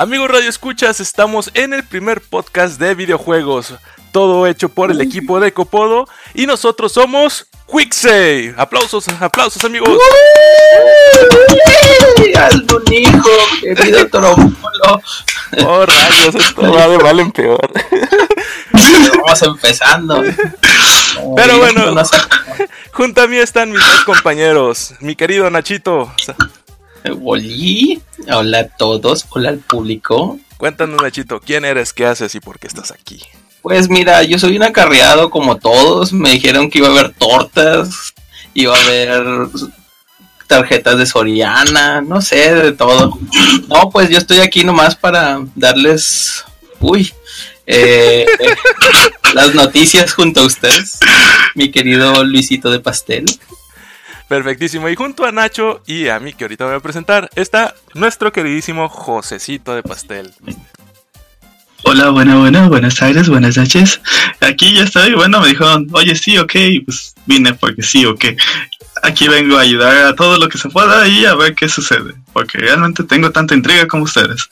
Amigos Radio Escuchas, estamos en el primer podcast de videojuegos, todo hecho por el equipo de Copodo y nosotros somos Quicksave. Aplausos, aplausos amigos. Algún hijo, querido Trombolo. Oh rayos, esto va de mal en peor. Vamos empezando. Pero bueno, junto a mí están mis dos compañeros, mi querido Nachito. Oli, hola a todos, hola al público. Cuéntanos Nachito, ¿quién eres, qué haces y por qué estás aquí? Pues mira, yo soy un acarreado como todos. Me dijeron que iba a haber tortas, iba a haber tarjetas de Soriana, no sé, de todo. No, pues yo estoy aquí nomás para darles, uy, eh, las noticias junto a ustedes, mi querido Luisito de Pastel. Perfectísimo. Y junto a Nacho y a mí, que ahorita voy a presentar, está nuestro queridísimo Josecito de Pastel. Hola, buena, buena, buenas tardes, buenas noches. Aquí ya estoy, bueno, me dijeron, oye, sí, ok, pues vine porque sí, ok. Aquí vengo a ayudar a todo lo que se pueda y a ver qué sucede, porque realmente tengo tanta intriga como ustedes.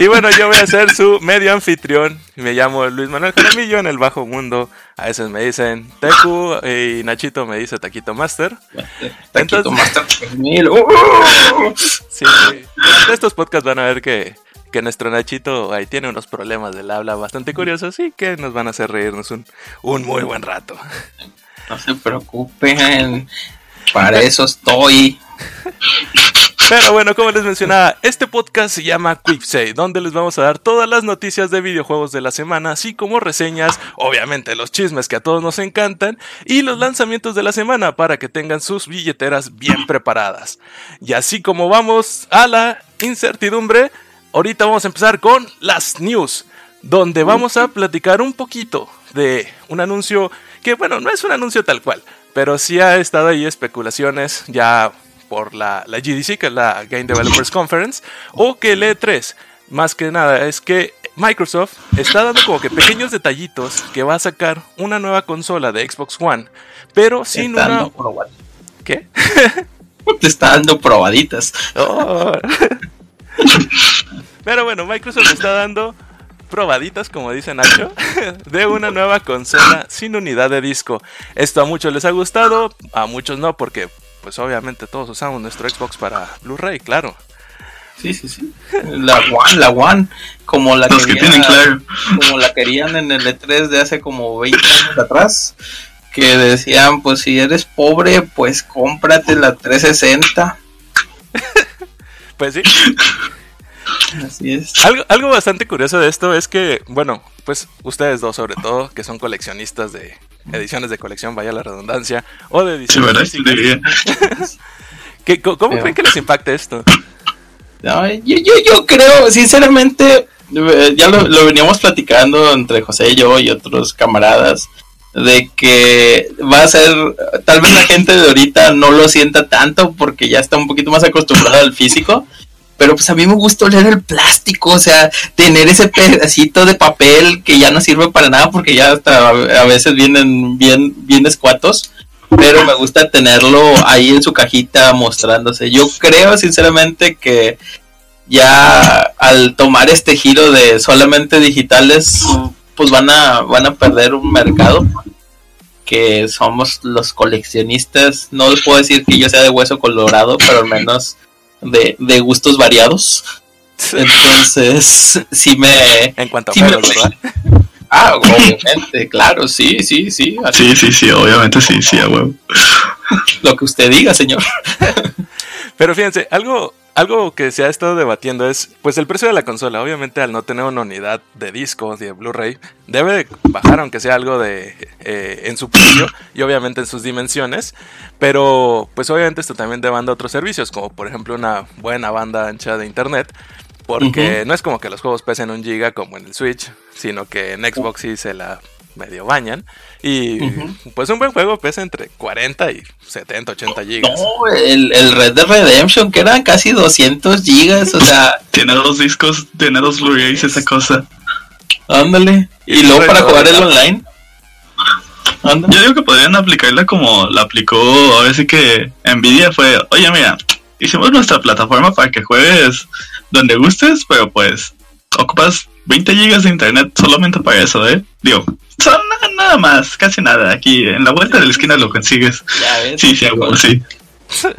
Y bueno, yo voy a ser su medio anfitrión. Me llamo Luis Manuel Jaramillo en el bajo mundo. A veces me dicen Tecu y Nachito me dice Taquito Master. Taquito Entonces- Master 3000. ¡Uh! Sí, en estos podcasts van a ver que, que nuestro Nachito ahí tiene unos problemas del habla bastante curiosos y que nos van a hacer reírnos un, un muy buen rato. No se preocupen, para eso estoy. Pero bueno, como les mencionaba, este podcast se llama Quicksay, donde les vamos a dar todas las noticias de videojuegos de la semana, así como reseñas, obviamente los chismes que a todos nos encantan, y los lanzamientos de la semana para que tengan sus billeteras bien preparadas. Y así como vamos a la incertidumbre, ahorita vamos a empezar con las news, donde vamos a platicar un poquito de un anuncio que, bueno, no es un anuncio tal cual, pero sí ha estado ahí especulaciones ya por la, la GDC, que es la Game Developers Conference, o que el E3, más que nada, es que Microsoft está dando como que pequeños detallitos que va a sacar una nueva consola de Xbox One, pero sin una... ¿Qué? Te está dando probaditas. Oh. Pero bueno, Microsoft está dando probaditas, como dice Nacho, de una nueva consola sin unidad de disco. Esto a muchos les ha gustado, a muchos no, porque pues obviamente todos usamos nuestro Xbox para Blu-ray, claro. Sí, sí, sí. La One, la One, como la Los que querían, tienen claro. como la querían en el E3 de hace como 20 años atrás, que decían, pues si eres pobre, pues cómprate la 360. Pues sí. Así es. Algo, algo bastante curioso de esto es que, bueno, pues ustedes dos sobre todo, que son coleccionistas de ediciones de colección, vaya la redundancia, o de Sí, ediciones Diría. ¿qué- ¿cómo Pero- creen que les impacte esto? No, yo, yo, yo creo, sinceramente, eh, ya lo, lo veníamos platicando entre José y yo y otros camaradas, de que va a ser, tal vez la gente de ahorita no lo sienta tanto porque ya está un poquito más acostumbrada al físico, pero pues a mí me gusta oler el plástico, o sea, tener ese pedacito de papel que ya no sirve para nada porque ya hasta a veces vienen bien, bien escuatos. Pero me gusta tenerlo ahí en su cajita mostrándose. Yo creo sinceramente que ya al tomar este giro de solamente digitales, pues van a, van a perder un mercado que somos los coleccionistas. No les puedo decir que yo sea de hueso colorado, pero al menos de, de gustos variados. Entonces, sí me... En cuanto a sí ¿verdad? Ah, obviamente, claro, sí, sí, sí. Así Sí, sí, sí, obviamente sí, sí, a huevo. lo que usted diga, señor. Pero fíjense, algo, algo que se ha estado debatiendo es, pues el precio de la consola. Obviamente al no tener una unidad de disco, de Blu-ray, debe de bajar aunque sea algo de eh, en su precio y obviamente en sus dimensiones. Pero pues obviamente esto también demanda otros servicios, como por ejemplo una buena banda ancha de internet. Porque no es como que los juegos pesen un giga como en el Switch, sino que en Xbox sí se la medio bañan. Y pues un buen juego pesa entre 40 y 70, 80 gigas. No, el, el Red Dead Redemption, que eran casi 200 gigas, o sea, Tiene dos discos, tiene dos Blu-rays, esa cosa. ándale. Y Y luego para jugar el online. Ándale. Yo digo que podrían aplicarla como la aplicó, a ver si que Nvidia fue, oye mira, hicimos nuestra plataforma para que juegues donde gustes, pero pues ocupas 20 gigas de internet solamente para eso, ¿eh? Digo, son na- nada más, casi nada, aquí en la vuelta de la esquina lo consigues. Ya ves, Sí, sí, huevo, sí.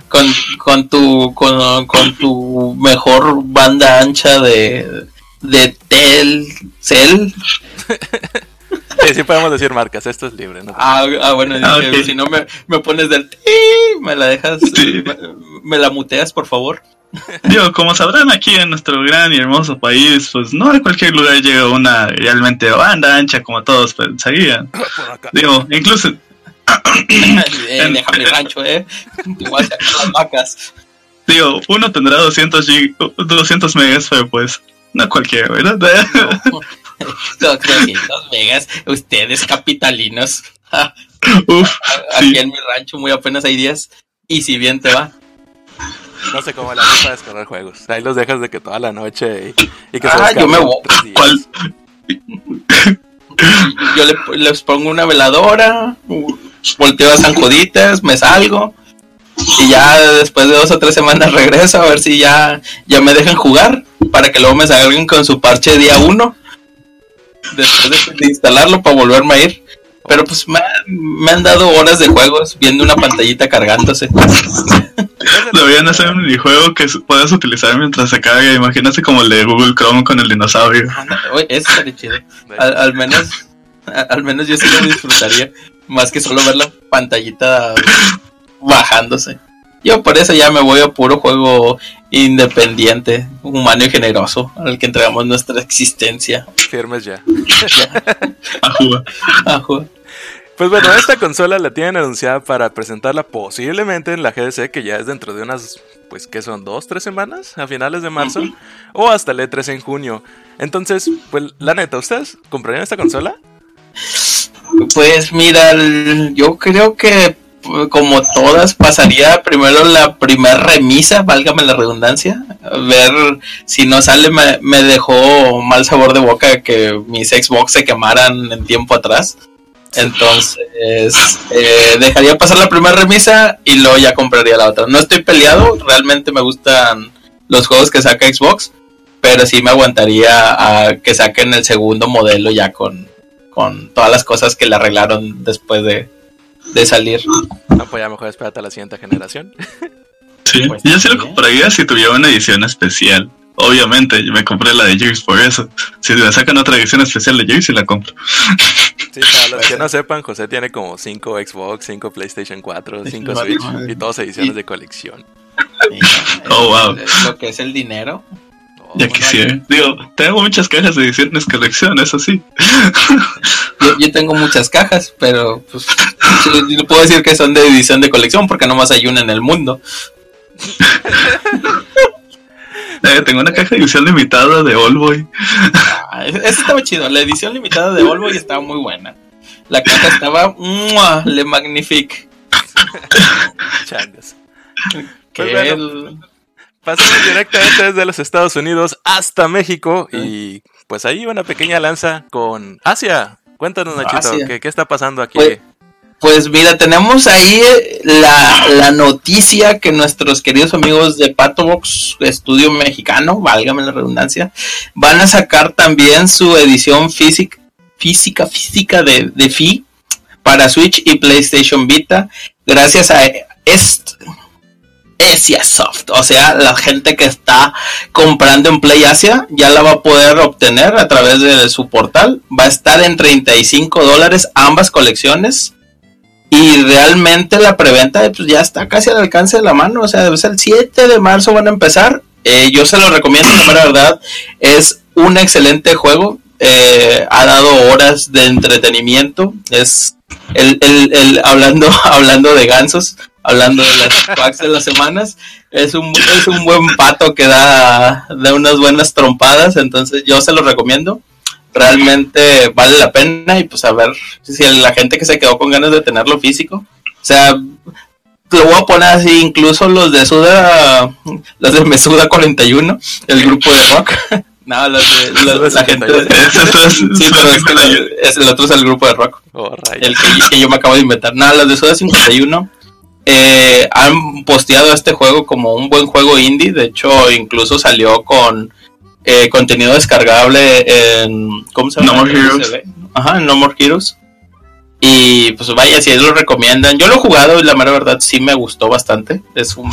con, con tu con, con tu mejor banda ancha de de Telcel. Sí, sí podemos decir marcas, esto es libre, ¿no? Ah, ah, bueno, Ah, dije, si no me, me pones del me la dejas, Sí. me, me la muteas, por favor. Digo, como sabrán aquí en nuestro gran y hermoso país, pues no a cualquier lugar llega una realmente banda ancha como todos pensarían. Digo, incluso Eh, deja mi rancho, eh. Igual sacar las vacas. Digo, uno tendrá 200, gig- 200 megas, pero pues no cualquiera, ¿verdad? No. 200 megas, ustedes capitalinos. Uf, Aquí sí. en mi rancho muy apenas hay 10. Y si bien te va. No sé cómo la haces para descargar juegos. Ahí los dejas de que toda la noche y, y que Ah, yo me voy. Yo le, les pongo una veladora, volteo a San Juditas, me salgo. Y ya después de dos o tres semanas regreso a ver si ya, ya me dejan jugar. Para que luego me salgan con su parche día uno. Después de, de instalarlo para volverme a ir. Pero pues me, me han dado horas de juegos viendo una pantallita cargándose. Deberían hacer un minijuego que puedas utilizar mientras se carga. Imagínate como el de Google Chrome con el dinosaurio. Anda, oye, Eso estaría chido. Al, al menos, al menos yo sí lo disfrutaría. Más que solo ver la pantallita bajándose. Yo por eso ya me voy a puro juego independiente, humano y generoso, al que entregamos nuestra existencia. Firmes ya. A jugar. Ajo. Pues bueno, esta consola la tienen anunciada para presentarla posiblemente en la GDC, que ya es dentro de unas, pues, ¿qué son? ¿Dos, tres semanas? A finales de marzo. O hasta el E3 en junio. Entonces, pues, la neta, ¿ustedes comprarían esta consola? Pues mira, yo creo que como todas pasaría primero la primer remisa, válgame la redundancia, ver si no sale me, me dejó mal sabor de boca que mis Xbox se quemaran en tiempo atrás. Entonces eh, dejaría pasar la primera remisa y luego ya compraría la otra. No estoy peleado, realmente me gustan los juegos que saca Xbox, pero sí me aguantaría a que saquen el segundo modelo ya con, con todas las cosas que le arreglaron después de, de salir. No, pues ya mejor espérate a la siguiente generación. Sí, Pues yo sí lo compraría si tuviera una edición especial. Obviamente, yo me compré la de Gears por eso. Si me sacan otra edición especial de sí la compro. Sí, para los que no sepan, José tiene como 5 Xbox, 5 PlayStation 4, 5 Vale, Switch madre. y todas ediciones de colección. Oh, wow. Lo que es el dinero. Oh, Ya bueno, quisiera. Digo, tengo muchas cajas de ediciones colección, eso sí. Yo, yo tengo muchas cajas, pero pues no puedo decir que son de edición de colección porque nomás hay una en el mundo. Eh, tengo una caja de edición limitada de Allboy. Ah, Eso estaba chido. La edición limitada de Volvo y estaba muy buena. La caja estaba ¡mua! le magnifique. Pues bueno. el- Pasamos directamente desde los Estados Unidos hasta México y pues ahí una pequeña lanza con Asia. Cuéntanos, Nachito, Asia. ¿qué, qué está pasando aquí? Pues- Pues mira, tenemos ahí eh, la, la noticia que nuestros queridos amigos de Patobox Estudio Mexicano, válgame la redundancia, van a sacar también su edición física, física, física de, de FI para Switch y PlayStation Vita, gracias a est Asia Soft, o sea, la gente que está comprando en Play Asia ya la va a poder obtener a través de su portal. Va a estar en 35 dólares ambas colecciones. Y realmente la preventa pues, ya está casi al alcance de la mano. O sea, es el 7 de marzo van a empezar. Eh, yo se lo recomiendo, la verdad. Es un excelente juego. Eh, ha dado horas de entretenimiento. Es el, el, el- hablando, hablando de gansos, hablando de las packs de las semanas. Es un, es un buen pato que da, da unas buenas trompadas. Entonces yo se lo recomiendo. Realmente vale la pena y pues a ver si la gente que se quedó con ganas de tenerlo físico. O sea, lo voy a poner así, incluso los de Suda, los de Mesuda 41, el grupo de rock. No, los de, los- la gente. Sí, pero es que la- es- el otro es el grupo de rock. Oh. El que, que yo me acabo de inventar. Nada, los de Suda 51 eh, han posteado este juego como un buen juego indie. De hecho, incluso salió con eh, contenido descargable en. ¿Cómo se llama? No More Heroes. Ajá, en No More Heroes. Y pues vaya, si ellos lo recomiendan. Yo lo he jugado y la mera verdad sí me gustó bastante. Es un.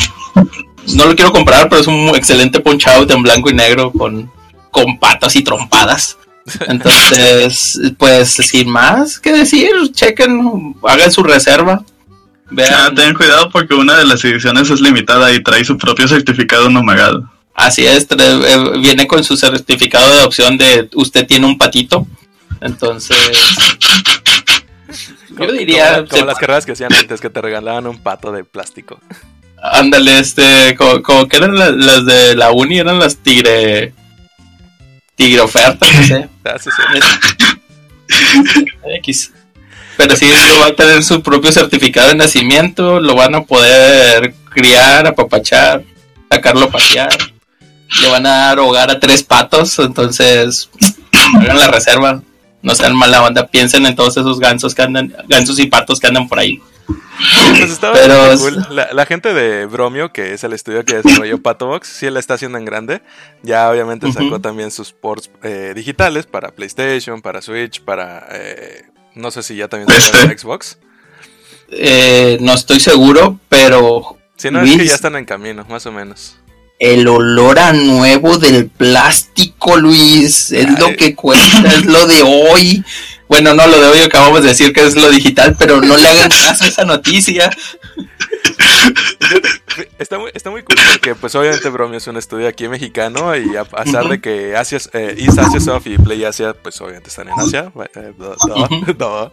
No lo quiero comprar, pero es un excelente punch out en blanco y negro con, con patas y trompadas. Entonces, pues sin más que decir, chequen, hagan su reserva. Ah, Vean. ten cuidado porque una de las ediciones es limitada y trae su propio certificado nomagado. Así es, eh, viene con su certificado de adopción de usted tiene un patito. Entonces, yo diría, Como, las carreras que hacían antes, que te regalaban un pato de plástico. ándale, este, como, como que eran la- las de la uni, eran las tigre, tigre ofertas, no sé. Ah, sí, sí. X. Pero sí, va a tener su propio certificado de nacimiento, lo van a poder criar, apapachar, sacarlo a pasear. Le van a dar hogar a tres patos, entonces hagan la reserva. No sean mala onda, piensen en todos esos gansos que andan, gansos y patos que andan por ahí. Pues estaba Pero cool. La, la gente de Bromio, que es el estudio que desarrolló Patobox, sí la está haciendo en grande. Ya obviamente sacó también sus ports eh, digitales para PlayStation, para Switch, para... eh, no sé si ya también Este. para Xbox. Eh, no estoy seguro, pero Si no, es que ya están en camino, más o menos. El olor a nuevo del plástico, Luis, es Ay. lo que cuenta, es lo de hoy. Bueno, no, lo de hoy acabamos de decir que es lo digital, pero no le hagan caso a esa noticia. Está muy, está muy cool porque pues obviamente Bromio es un estudio aquí mexicano y a pesar de que Asia, eh, East Asia Soft y Play Asia pues obviamente están en Asia. eh, do- do- Ujú. do.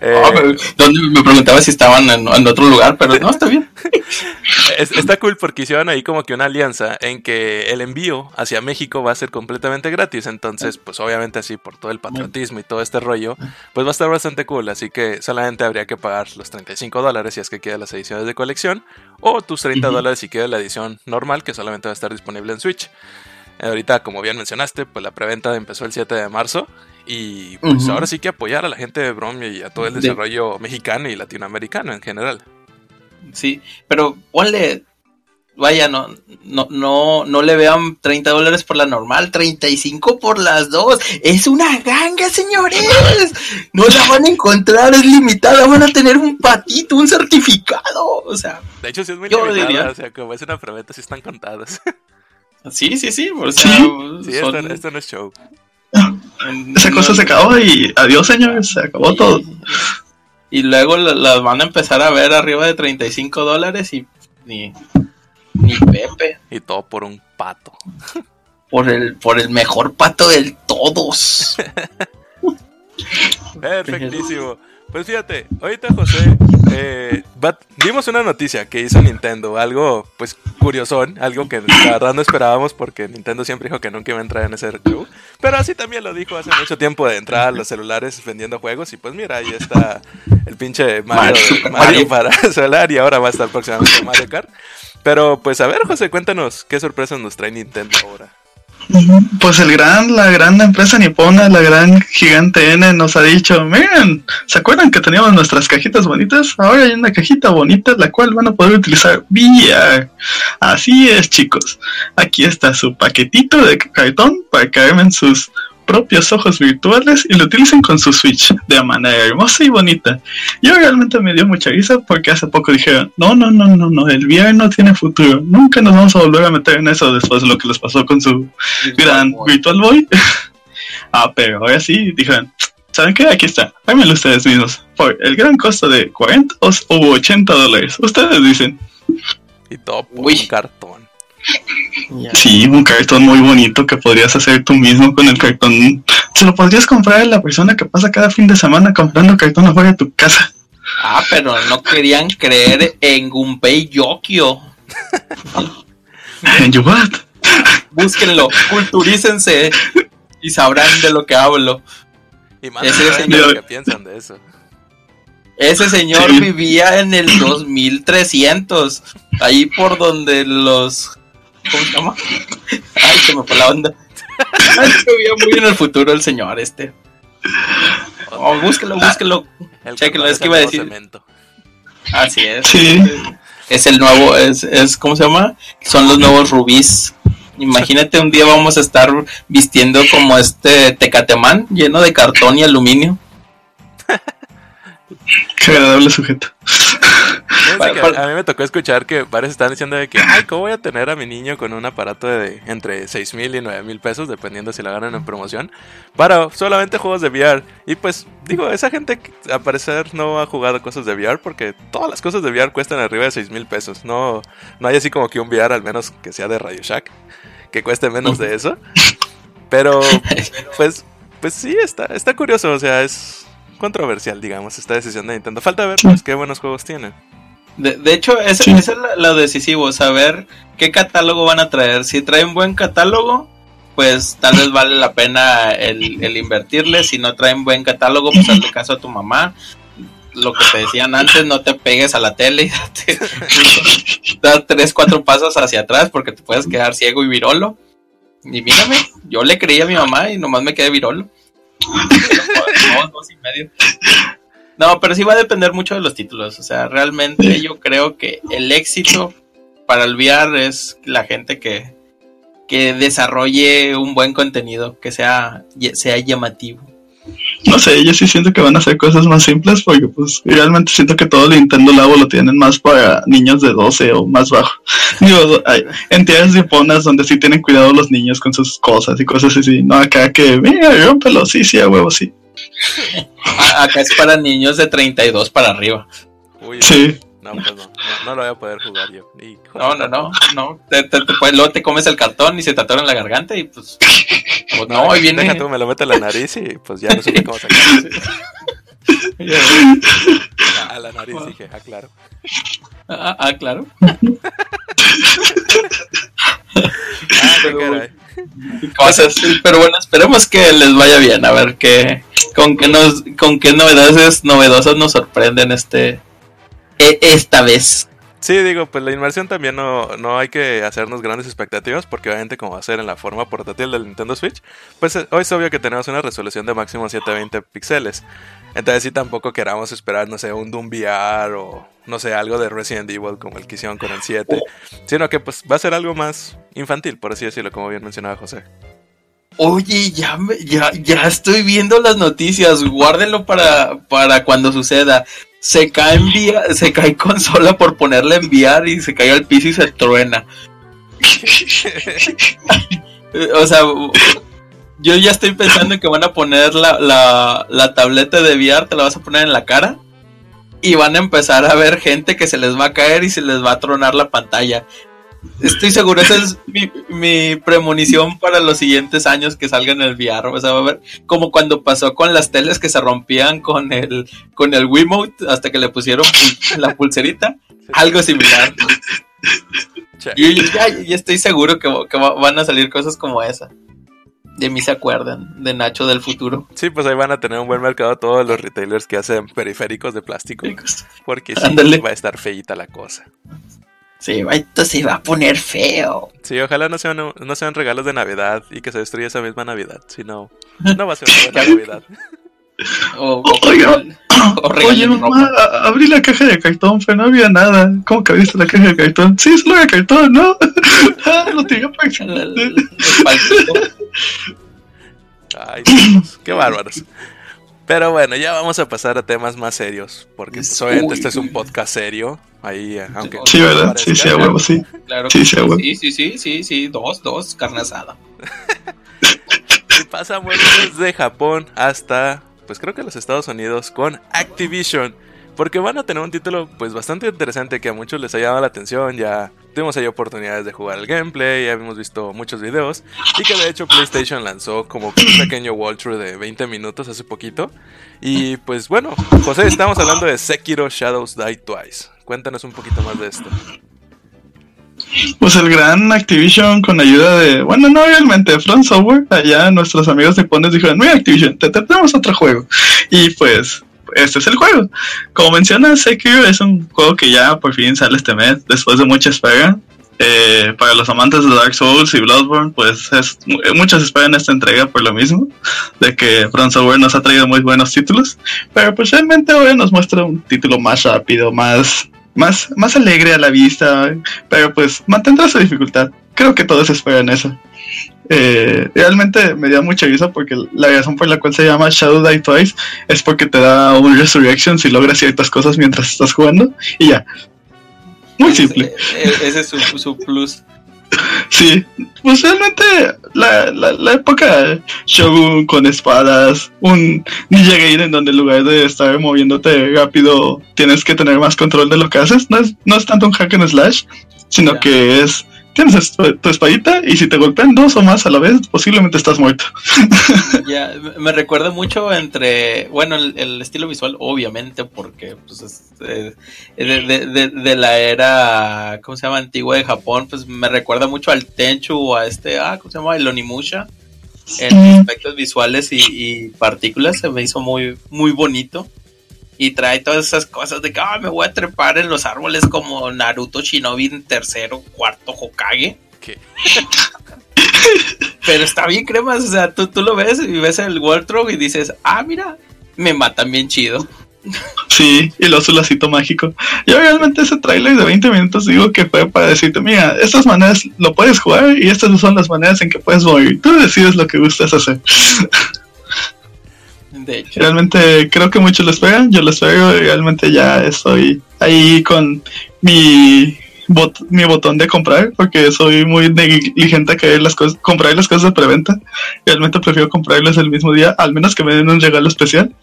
Eh, Ah, me- ¿Dónde me preguntaba si estaban en, en otro lugar? Pero no, está bien. Es- está cool porque hicieron ahí como que una alianza en que el envío hacia México va a ser completamente gratis. Entonces, pues obviamente así por todo el patriotismo y todo este rollo, pues va a estar bastante cool. Así que solamente habría que pagar los 35 dólares si es que quedan las ediciones de colección. O tus 30 Ujú. dólares si queda la edición normal, que solamente va a estar disponible en Switch. Ahorita, como bien mencionaste, pues la preventa empezó el 7 de marzo. Y pues ahora sí que apoyar a la gente de Bromio y a todo el De- desarrollo mexicano y latinoamericano en general. Sí, pero ponle, vaya, no, no, no, no le vean 30 dólares por la normal, 35 por las dos. Es una ganga, señores. No la van a encontrar, es limitada. Van a tener un patito, un certificado. O sea, De hecho, sí es muy Yo limitada, diría- o sea, como es una preventa, sí están contadas. sí, sí, sí. O sea, sí, son- esto, esto no es show. Esa cosa se acabó y adiós, señores, se acabó y- todo. Y luego la- las van a empezar a ver arriba de 35 dólares y ni, ni Pepe. Y todo por un pato. Por el, por el mejor pato del todos. Perfectísimo. Pues fíjate, ahorita José, eh, dimos una noticia que hizo Nintendo, algo pues curiosón, algo que la verdad no esperábamos porque Nintendo siempre dijo que nunca iba a entrar en ese show, pero así también lo dijo hace mucho tiempo de entrar a los celulares vendiendo juegos y pues mira, ahí está el pinche Mario, Mario, Mario, Mario. para celular y ahora va a estar próximamente Mario Kart. Pero pues a ver José, cuéntanos qué sorpresas nos trae Nintendo ahora. Pues el gran, la gran empresa nipona, la gran gigante N nos ha dicho, miren, ¿se acuerdan que teníamos nuestras cajitas bonitas? Ahora hay una cajita bonita la cual van a poder utilizar VR. Así es, chicos. Aquí está su paquetito de cartón para que armen sus propios ojos virtuales y lo utilicen con su Switch de manera hermosa y bonita. Yo realmente me dio mucha risa porque hace poco dijeron, no, no, no, no, no, el VR no tiene futuro. Nunca nos vamos a volver a meter en eso después de lo que les pasó con su gran Virtual Boy. ah, pero ahora sí, dijeron, ¿saben qué? Aquí está, háganlo ustedes mismos. Por el gran costo de 40 o o 80 dólares. Ustedes dicen, Y todo por Uy. un cartón. Sí, un cartón muy bonito que podrías hacer tú mismo con el cartón. Se lo podrías comprar a la persona que pasa cada fin de semana comprando cartón afuera de tu casa. Ah, pero no querían creer en Gunpei Yokio. And you what? Búsquenlo, culturícense. y sabrán de lo que hablo. Y más Ese señor- que piensan de eso. Ese señor Sí. vivía en el 2300, ahí por donde los... ¿Cómo se llama? Ay, se me fue la onda. Ay, se vivía muy en el futuro el señor este. Oh, búsquelo, búsquelo. El Chéquenlo, condón es que iba a decir- cemento. Así es. Sí. Es el nuevo, es, es, ¿cómo se llama? Son los nuevos rubíes. Imagínate un día vamos a estar vistiendo como este tecatemán lleno de cartón y aluminio. Qué agradable sujeto. A mí me tocó escuchar que varios están diciendo de que, ay, ¿cómo voy a tener a mi niño con un aparato de entre 6 mil y 9 mil pesos, dependiendo si la ganan en promoción, para solamente juegos de VR? Y pues, digo, esa gente a parecer no ha jugado cosas de VR porque todas las cosas de VR cuestan arriba de 6 mil pesos. No, no hay así como que un VR, al menos que sea de Radio Shack, que cueste menos de eso. Pero, pues, pues sí, está, está curioso, o sea, es controversial, digamos, esta decisión de Nintendo. Falta ver pues, qué buenos juegos tienen. De, de hecho, ese, Sí. ese es lo decisivo, saber qué catálogo van a traer. Si traen buen catálogo, pues tal vez vale la pena el, el invertirle. Si no traen buen catálogo, pues hazle caso a tu mamá. Lo que te decían antes, no te pegues a la tele y date, da tres, cuatro pasos hacia atrás porque te puedes quedar ciego y virolo. Y mírame, yo le creí a mi mamá y nomás me quedé virolo. No, pero sí va a depender mucho de los títulos. O sea, realmente yo creo que el éxito para el VR es la gente que, que desarrolle un buen contenido, que sea, sea llamativo. No sé, yo sí siento que van a hacer cosas más simples porque pues realmente siento que todo el Nintendo Labo lo tienen más para niños de 12 o más bajo. Digo, hay entidades niponas donde sí tienen cuidado los niños con sus cosas y cosas así. No acá que, mira, rómpelo, sí, sí, a huevo, sí. Acá es para niños de 32 para arriba. Uy, Sí. No, pues no, no, no lo voy a poder jugar yo. Y- No, no, no, no. Te, te- te puedes- luego te comes el cartón y se te atora en la garganta y pues... pues no, ahí viene... Deja tú, me lo meto en la nariz y pues ya no supe cómo sacarlo. A la nariz dije, ah, claro. Ah, ah, claro. Ah, qué Pero- caray. cosas. Pero bueno, esperemos que les vaya bien. A ver qué, con qué nos, con qué novedades novedosas nos sorprenden este, e- esta vez. Sí, digo, pues la inmersión también no, no hay que hacernos grandes expectativas porque obviamente como va a ser en la forma portátil del Nintendo Switch, pues eh, hoy es obvio que tenemos una resolución de máximo 720 píxeles. Entonces sí tampoco queramos esperar, no sé, un Doom VR o no sé, algo de Resident Evil como el que hicieron con el 7, sino que pues va a ser algo más infantil, por así decirlo, como bien mencionaba José. Oye, ya, me- ya, ya estoy viendo las noticias. Guárdenlo para, para cuando suceda. Se cae, envía, se cae consola por ponerle a enviar y se cae al piso y se truena. O sea, yo ya estoy pensando en que van a poner la, la, la tableta de VR, te la vas a poner en la cara. Y van a empezar a ver gente que se les va a caer y se les va a tronar la pantalla. Estoy seguro, esa es mi, mi premonición para los siguientes años que salgan el VR. O sea, va a ver como cuando pasó con las teles que se rompían con el, con el Wiimote hasta que le pusieron pul- la pulserita. Algo similar. Yo yo ya estoy seguro que, que va- van a salir cosas como esa. De mí se acuerdan, de Nacho del futuro. Sí, pues ahí van a tener un buen mercado todos los retailers que hacen periféricos de plástico, porque sí, va a estar feíta la cosa. Sí, va- esto se va a poner feo. Sí, ojalá no sean, no sean regalos de Navidad y que se destruya esa misma Navidad. Si no, no va a ser una buena Navidad. O, o- Oiga, o Oye, mamá, abrí la caja de cartón, pero no había nada. ¿Cómo que abriste la caja de cartón? Sí, solo era cartón, ¿no? ah, lo tiré para. Ay, Dios, qué bárbaros. Pero bueno, ya vamos a pasar a temas más serios, porque pues, obviamente este es un podcast serio. Ahí, eh, aunque Sí, ¿verdad? parezca. Sí, sí, a huevo, sí. Claro Sí, sí, a huevo. sí, sí, sí, sí, sí, dos, dos, carne asada. Y pasamos desde Japón hasta, pues creo que los Estados Unidos con Activision. Porque van a tener un título pues bastante interesante que a muchos les ha llamado la atención. Ya tuvimos ahí oportunidades de jugar el gameplay, ya hemos visto muchos videos. Y que de hecho PlayStation lanzó como un pequeño walkthrough de 20 minutos hace poquito. Y pues bueno, José, estamos hablando de Sekiro Shadows Die Twice. Cuéntanos un poquito más de esto. Pues el gran Activision con ayuda de, bueno, no realmente, Front Software, allá nuestros amigos nipones dijeron, mira Activision, te tenemos otro juego. Y pues, este es el juego. Como menciona Sekiro, es un juego que ya por fin sale este mes, después de mucha espera. Eh, para los amantes de Dark Souls y Bloodborne, pues es, muchos esperan esta entrega por lo mismo, de que Front Software nos ha traído muy buenos títulos, pero pues realmente ahora nos muestra un título más rápido, más más, más alegre a la vista, pero pues mantendrá su dificultad. Creo que todos esperan eso. Eh, realmente me dio mucha risa porque la razón por la cual se llama Shadow Die Twice es porque te da un resurrection si logras ciertas cosas mientras estás jugando y ya. Muy simple. Ese, es su plus. Sí, pues realmente la, la, época Shogun con espadas, un Ninja Gaiden donde en lugar de estar moviéndote rápido tienes que tener más control de lo que haces, no es, no es tanto un hack and slash, sino que es tienes tu espadita y si te golpean dos o más a la vez, posiblemente estás muerto. ya, me recuerda mucho entre, bueno, el, estilo visual, obviamente, porque pues, es, eh, de, la era, ¿cómo se llama? Antigua de Japón, pues me recuerda mucho al Tenchu o a este, ah, ¿cómo se llama? El Onimusha. En aspectos visuales y, y partículas se me hizo muy, muy bonito y trae todas esas cosas de que ah, me voy a trepar en los árboles como Naruto Shinobi en tercero, cuarto Hokage. Pero está bien cremas, o sea, tú, tú lo ves y ves el World y dices, ah, mira, me matan bien chido. Sí, y lo azulacito mágico. Yo realmente ese trailer de 20 minutos digo que fue para decirte, mira, estas maneras lo puedes jugar y estas son las maneras en que puedes morir. Tú decides lo que gustas hacer. Realmente creo que muchos lo esperan, yo lo espero, realmente ya estoy ahí con mi mi botón de comprar porque soy muy negligente a querer las cosas, comprar las cosas de preventa. Realmente prefiero comprarlas el mismo día, al menos que me den un regalo especial.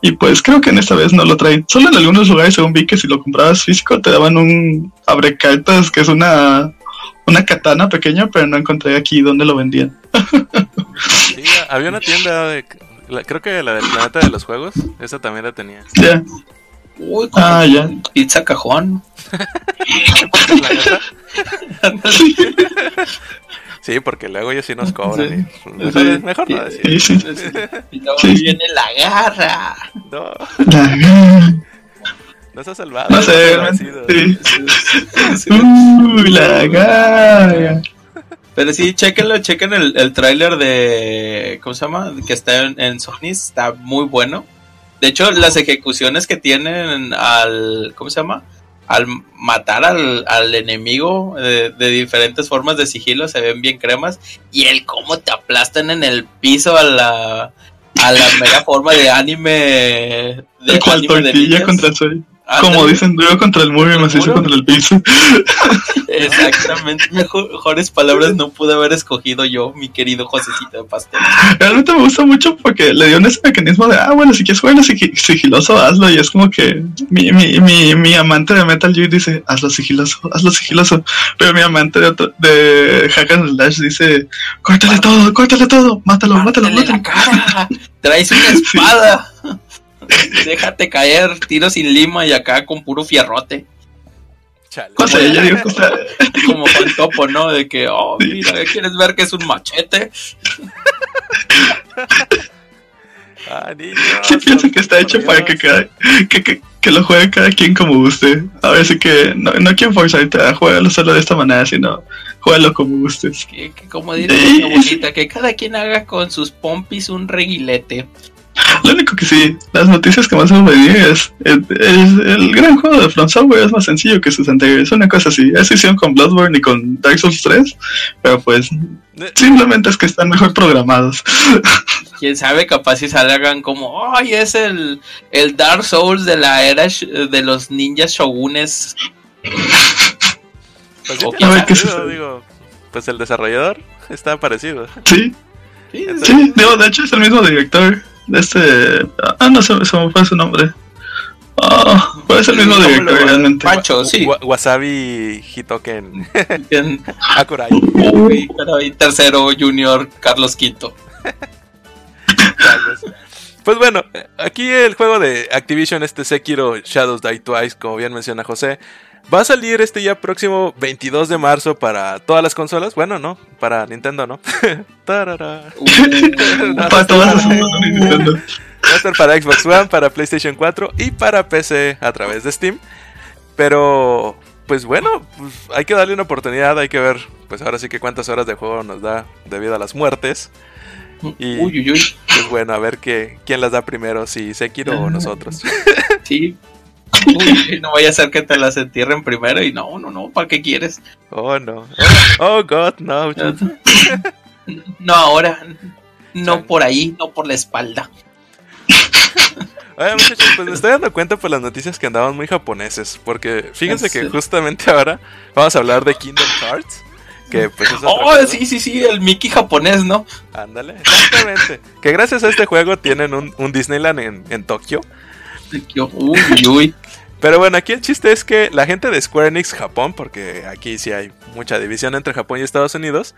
Y pues creo que en esta vez no lo traen. Solo en algunos lugares, según vi, que si lo comprabas físico te daban un abrecartas que es una una katana pequeña, pero no encontré aquí donde lo vendían. había una tienda de, creo que la del planeta de los juegos, esa también la tenía. Ya. Uy, ah, ya. Pizza cajón. sí, porque luego ellos sí nos cobran. Mejor, no decir. Sí, Y luego viene la garra. No. La garra. No se ha salvado. No sé, Uy, la garra. Pero sí, chequenlo, chequen el, el tráiler de. ¿Cómo se llama? Que está en, en Sony, está muy bueno. De hecho, las ejecuciones que tienen al. ¿Cómo se llama? Al matar al, al enemigo de, diferentes formas de sigilo se ven bien cremas. Y el cómo te aplastan en el piso a la. A la mega forma de anime. De anime de contra el como dicen, duro contra el muro y macizo contra el piso. Exactamente. Mejores palabras no pude haber escogido yo, mi querido Josecito de Pastel. Realmente me gusta mucho porque le dio ese mecanismo de, ah, bueno, si quieres jugar sigiloso, hazlo. Y es como que mi, mi, mi, mi amante de Metal Gear dice, hazlo sigiloso, hazlo sigiloso. Pero mi amante de, de Hack and Slash dice, córtale todo, córtale todo, mátalo, mátalo, mátalo. Traes una espada. Déjate caer, tiro sin lima y acá con puro fierrote. Como, como Juan Topo, ¿no? De que, oh, mira, ¿quieres ver que es un machete? ah, niño, sí, pienso que está hecho para que, cada, que, que, lo juegue cada quien como guste. A ver, si que no, no quiero forzarte a jugarlo solo de esta manera, sino juégalo como gustes. Que, como dice sí. bonita, que cada quien haga con sus pompis un reguilete. Lo único que sí, las noticias que más me venir es, el gran juego de From Software es más sencillo que sus anteriores. Una cosa así, es hicieron con Bloodborne y con Dark Souls 3, pero pues simplemente es que están mejor programados. Quién sabe, capaz si salgan como, ay, es el, el Dark Souls de la era de los ninjas shogunes. Pues, a ver, digo, pues el desarrollador está parecido. Sí. Sí, sí, digo, de hecho es el mismo director este. Ah, no, se, me fue su nombre. Ah, puede ser el mismo director realmente. Pancho, sí. Wasabi Hitoken. Akurai. Uy, tercero, Junior, Carlos Quinto. Pues bueno, aquí el juego de Activision, este Sekiro Shadows Die Twice, como bien menciona José, Va a salir este ya próximo 22 de marzo para todas las consolas. Bueno, no, para Nintendo no. Tarara. No, Para todas las Va a estar para Xbox One, para PlayStation 4 y para PC a través de Steam. Pero, pues bueno, pues hay que darle una oportunidad, hay que ver, pues ahora sí que cuántas horas de juego nos da debido a las muertes. Y Uy, uy, uy. pues bueno, a ver que, quién las da primero, si Sekiro o nosotros. Sí. Uy, no vaya a ser que te las entierren primero y no, no, no, ¿para qué quieres? Oh no. Oh, oh, God, no. No ahora, no por ahí, no por la espalda. Oye, muchachos, pues me estoy dando cuenta por las noticias que andaban muy japoneses. Porque fíjense que Sí. justamente ahora vamos a hablar de Kingdom Hearts. Que pues es Oh, sí, sí, sí, el Mickey japonés, ¿no? Ándale, exactamente. que gracias a este juego tienen un, un Disneyland en, en Tokio. Uy. Pero bueno, aquí el chiste es que la gente de Square Enix Japón, porque aquí sí hay mucha división entre Japón y Estados Unidos,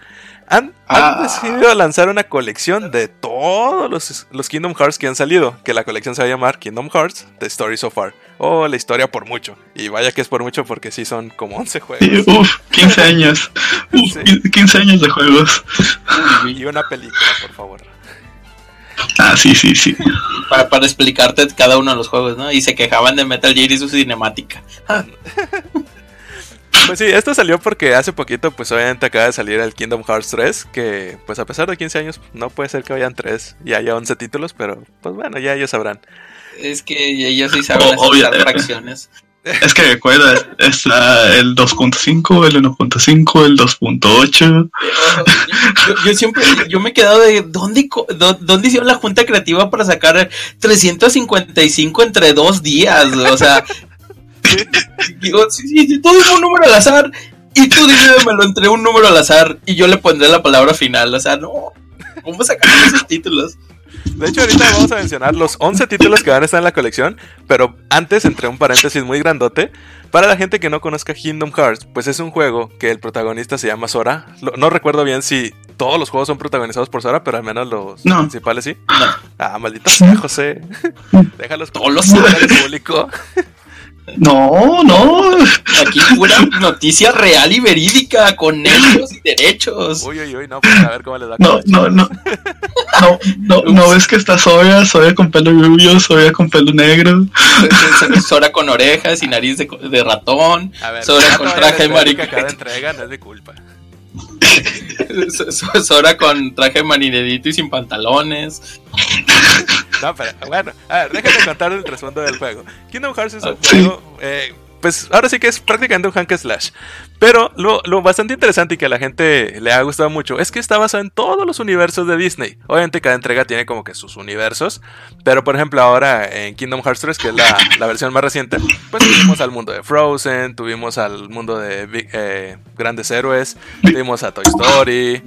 han, han Ah. decidido lanzar una colección de todos los, los Kingdom Hearts que han salido. Que la colección se va a llamar Kingdom Hearts The Story So Far. O la historia por mucho. Y vaya que es por mucho porque sí son como 11 juegos. Sí, uf, 15 años. Uf, Sí. 15 años de juegos. Y una película, por favor. Ah, sí, sí, sí. Para, para explicarte cada uno de los juegos, ¿no? Y se quejaban de Metal Gear y su cinemática. Ah, Pues sí, esto salió porque hace poquito, pues obviamente acaba de salir el Kingdom Hearts 3, que pues a pesar de 15 años, no puede ser que vayan 3 y haya 11 títulos, pero pues bueno, ya ellos sabrán. Es que ellos sí saben Oh, hacer fracciones. Es que recuerda, está el 2.5, el 1.5, el 2.8. Yo, yo siempre, yo me he quedado de ¿dónde, dónde hicieron la junta creativa para sacar 355 entre dos días? O sea, digo, sí, sí, tú dime un número al azar y tú dímelo entre un número al azar y yo le pondré la palabra final. O sea, no, ¿cómo sacaron esos títulos? De hecho, ahorita vamos a mencionar los 11 títulos que van a estar en la colección, pero antes, entre un paréntesis muy grandote, para la gente que no conozca Kingdom Hearts, pues es un juego que el protagonista se llama Sora. No recuerdo bien si todos los juegos son protagonizados por Sora, pero al menos los No. principales sí. No. Ah, maldito sea, José. Déjalos Todos los público. No, no. Aquí pura noticia real y verídica con hechos y derechos. Uy, uy, uy, no, pues a ver cómo les da. No, con no, no. No, no, no ves que está Soya, Soya con pelo rubio, Soya con pelo negro. Sora con orejas y nariz de, de ratón. A ver, Sora con no traje de marica. cada entrega no es mi culpa. So- so- Sora con traje marinedito y sin pantalones. No, pero bueno, a ver, déjame contar el trasfondo del juego. Kingdom Hearts es un Sí. juego, eh, pues ahora sí que es prácticamente un hack slash. Pero lo, lo bastante interesante y que a la gente le ha gustado mucho es que está basado en todos los universos de Disney. Obviamente cada entrega tiene como que sus universos. Pero por ejemplo ahora en Kingdom Hearts 3, que es la, la versión más reciente, pues tuvimos al mundo de Frozen, tuvimos al mundo de eh, Grandes Héroes, tuvimos a Toy Story.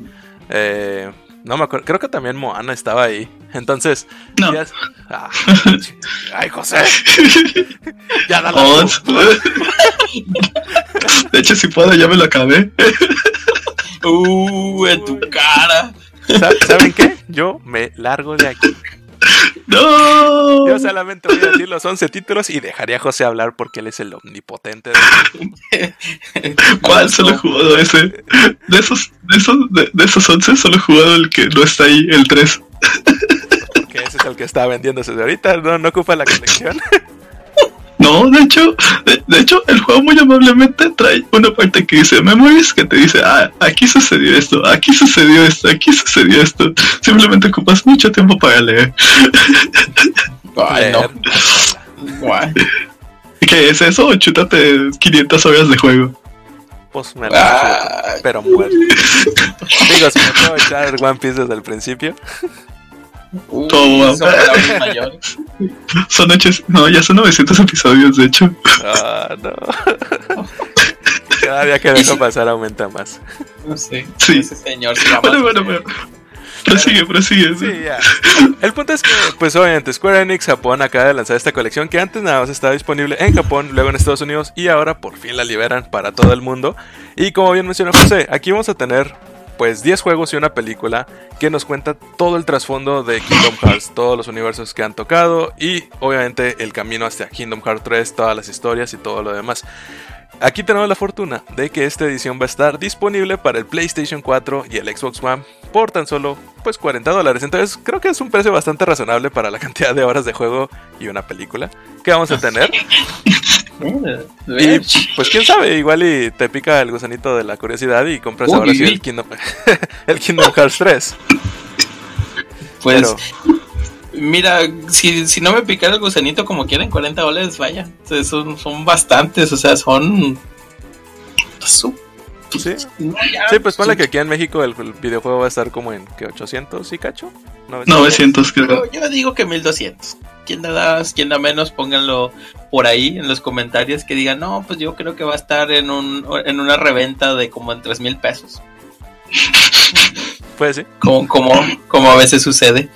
eh, no me acuerdo, creo que también Moana estaba ahí. Entonces, No. ya- ah, ay, José. ya dale. Oh, de hecho, si puedo, ya me lo acabé. Uh, en tu cara. Sa- ¿Saben qué? Yo me largo de aquí. No. Yo solamente voy a decir los 11 títulos y dejaría a José hablar porque él es el omnipotente. de- ¿Cuál? Solo he jugado ese. De esos, de esos, de, de esos 11, solo he jugado el que no está ahí, el 3. Que ese es el que está vendiéndose de ahorita. No, no ocupa la colección. No, de hecho, de, de hecho, el juego muy amablemente trae una parte que dice memories que te dice, ah, aquí sucedió esto, aquí sucedió esto, aquí sucedió esto. Simplemente ocupas mucho tiempo para leer. Ay, no. Guay. ¿Qué es eso? Chútate 500 horas de juego. Pues me Ah, pero muerto. Digo, si me puedo echar One Piece desde el principio. Uy, Toma. son hechos, no, ya son 900 episodios, de hecho. Ah, no. Cada día que dejo pasar aumenta más. No sé. Sí. Ese señor se. Bueno, bueno, bueno. Prosigue, prosigue. Sí, ya. El punto es que, pues obviamente, Square Enix Japón acaba de lanzar esta colección que antes nada más estaba disponible en Japón, luego en Estados Unidos y ahora por fin la liberan para todo el mundo. Y como bien mencionó José, aquí vamos a tener pues 10 juegos y una película que nos cuenta todo el trasfondo de Kingdom Hearts, todos los universos que han tocado y obviamente el camino hasta Kingdom Hearts 3, todas las historias y todo lo demás. Aquí tenemos la fortuna de que esta edición va a estar disponible para el PlayStation 4 y el Xbox One por tan solo pues 40 dólares. Entonces creo que es un precio bastante razonable para la cantidad de horas de juego y una película que vamos a tener. y pues quién sabe, igual y te pica el gusanito de la curiosidad y compras Uy, ahora sí el Kingdom, el Kingdom Hearts 3. Pues, mira, si, si no me picara el gusanito como quieren, 40 dólares, vaya. O sea, son, son bastantes, o sea, son. su- Sí. Sí, pues ponle su- que aquí en México el, el videojuego va a estar como en que 800 y cacho. 900 creo. Yo, yo digo que 1200. Quien da más, quien da menos, pónganlo por ahí en los comentarios que digan, no, pues yo creo que va a estar en, un, en una reventa de como en 3 mil pesos. Pues sí. Como, como, como a veces sucede.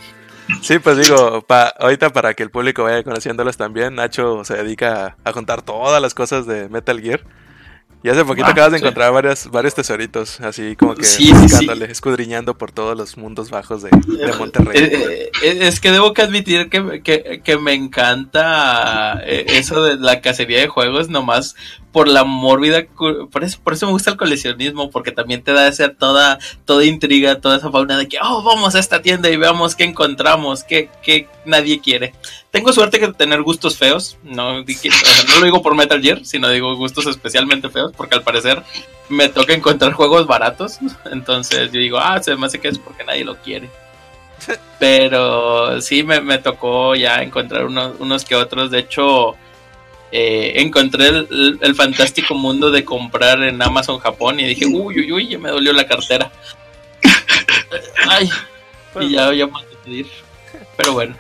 Sí, pues digo, pa- ahorita para que el público vaya conociéndolos también, Nacho se dedica a, a contar todas las cosas de Metal Gear. Y hace poquito Ah, acabas de sí. encontrar varias, varios tesoritos, así como que Sí, sí, buscándole, escudriñando por todos los mundos bajos de, de Monterrey. Eh, eh, es que debo que admitir que, que, que me encanta eh, eso de la cacería de juegos, nomás por la mórbida. Por eso, por eso me gusta el coleccionismo, porque también te da esa toda, toda intriga, toda esa fauna de que, oh, vamos a esta tienda y veamos qué encontramos, qué, qué nadie quiere. Tengo suerte que tener gustos feos, no, lo digo por Metal Gear, sino digo gustos especialmente feos, porque al parecer me toca encontrar juegos baratos. Entonces yo digo, ah, se me hace que es porque nadie lo quiere. Pero sí, me, me tocó ya encontrar unos, unos que otros. De hecho, eh, encontré el, fantástico mundo de comprar en Amazon Japón y dije, uy, uy, uy, ya me dolió la cartera. Ay, y ya, ya puedo pedir. Pero bueno,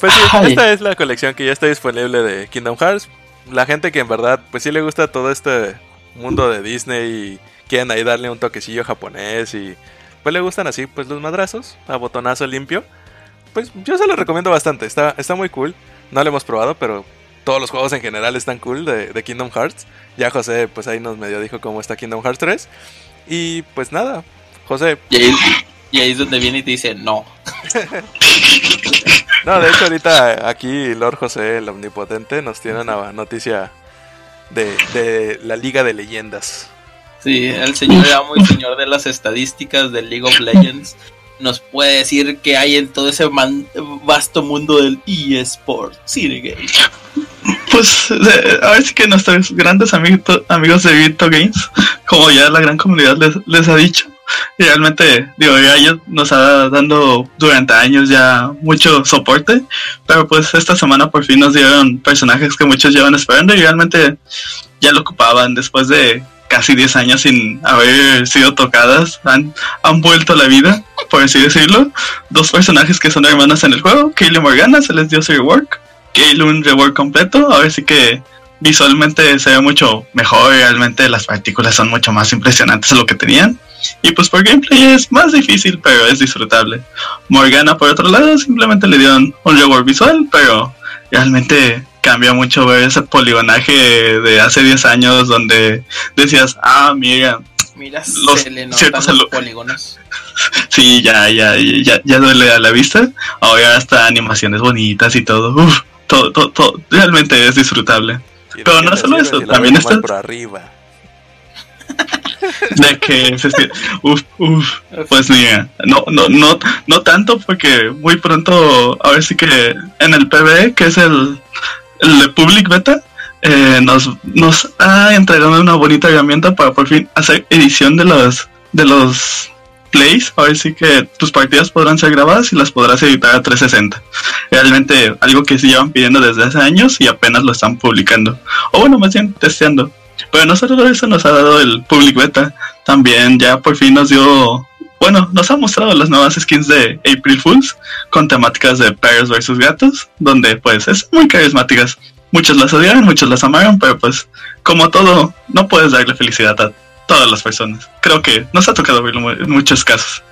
Pues sí, Ay. esta es la colección que ya está disponible de Kingdom Hearts. La gente que en verdad, pues sí le gusta todo este mundo de Disney y quieren ahí darle un toquecillo japonés y pues le gustan así, pues los madrazos, a botonazo limpio. Pues yo se lo recomiendo bastante, está, está muy cool. No lo hemos probado, pero todos los juegos en general están cool de, de Kingdom Hearts. Ya José, pues ahí nos medio dijo cómo está Kingdom Hearts 3. Y pues nada, José, y ahí, y ahí es donde viene y te dice, no. No, de hecho ahorita aquí Lord José, el omnipotente, nos tiene una noticia de, de la Liga de Leyendas. Sí, el señor amo y señor de las estadísticas del League of Legends nos puede decir qué hay en todo ese man- vasto mundo del eSport. Cinegame. Pues a ver que nuestros grandes amiguito- amigos de Vito Games, como ya la gran comunidad les, les ha dicho, realmente, digo, ya ellos nos ha dando durante años ya mucho soporte, pero pues esta semana por fin nos dieron personajes que muchos llevan esperando y realmente ya lo ocupaban después de casi 10 años sin haber sido tocadas, han, han vuelto a la vida, por así decirlo. Dos personajes que son hermanas en el juego, Kaylee Morgana, se les dio su rework. Kaylee un rework completo, a ver si que visualmente se ve mucho mejor, realmente las partículas son mucho más impresionantes de lo que tenían. Y pues por gameplay es más difícil, pero es disfrutable. Morgana por otro lado simplemente le dieron un rework visual, pero realmente cambia mucho ver ese poligonaje de hace 10 años donde decías, ah, mira, Mira, Los se le notan los polígonos. sí, ya, ya, ya, ya duele a la vista. Ahora hasta animaciones bonitas y todo. Uf, todo, todo, todo, realmente es disfrutable. Pero no solo eso, también está- por arriba. De que, uf, uf, pues mira, no, no, no, no tanto porque muy pronto, a ver si que en el PBE, que es el, el Public Beta, eh, nos, nos ha entregado una bonita herramienta para por fin hacer edición de los, de los plays, a ver si que tus partidas podrán ser grabadas y las podrás editar a 360. Realmente algo que se llevan pidiendo desde hace años y apenas lo están publicando. O bueno, más bien testeando. Pero no solo eso nos ha dado el Public Beta, también ya por fin nos dio, bueno, nos ha mostrado las nuevas skins de April Fools con temáticas de perros versus gatos, donde pues es muy carismáticas. Muchos las odiaron, muchos las amaron, pero pues como todo, no puedes darle felicidad a todas las personas. Creo que nos ha tocado verlo en muchos casos.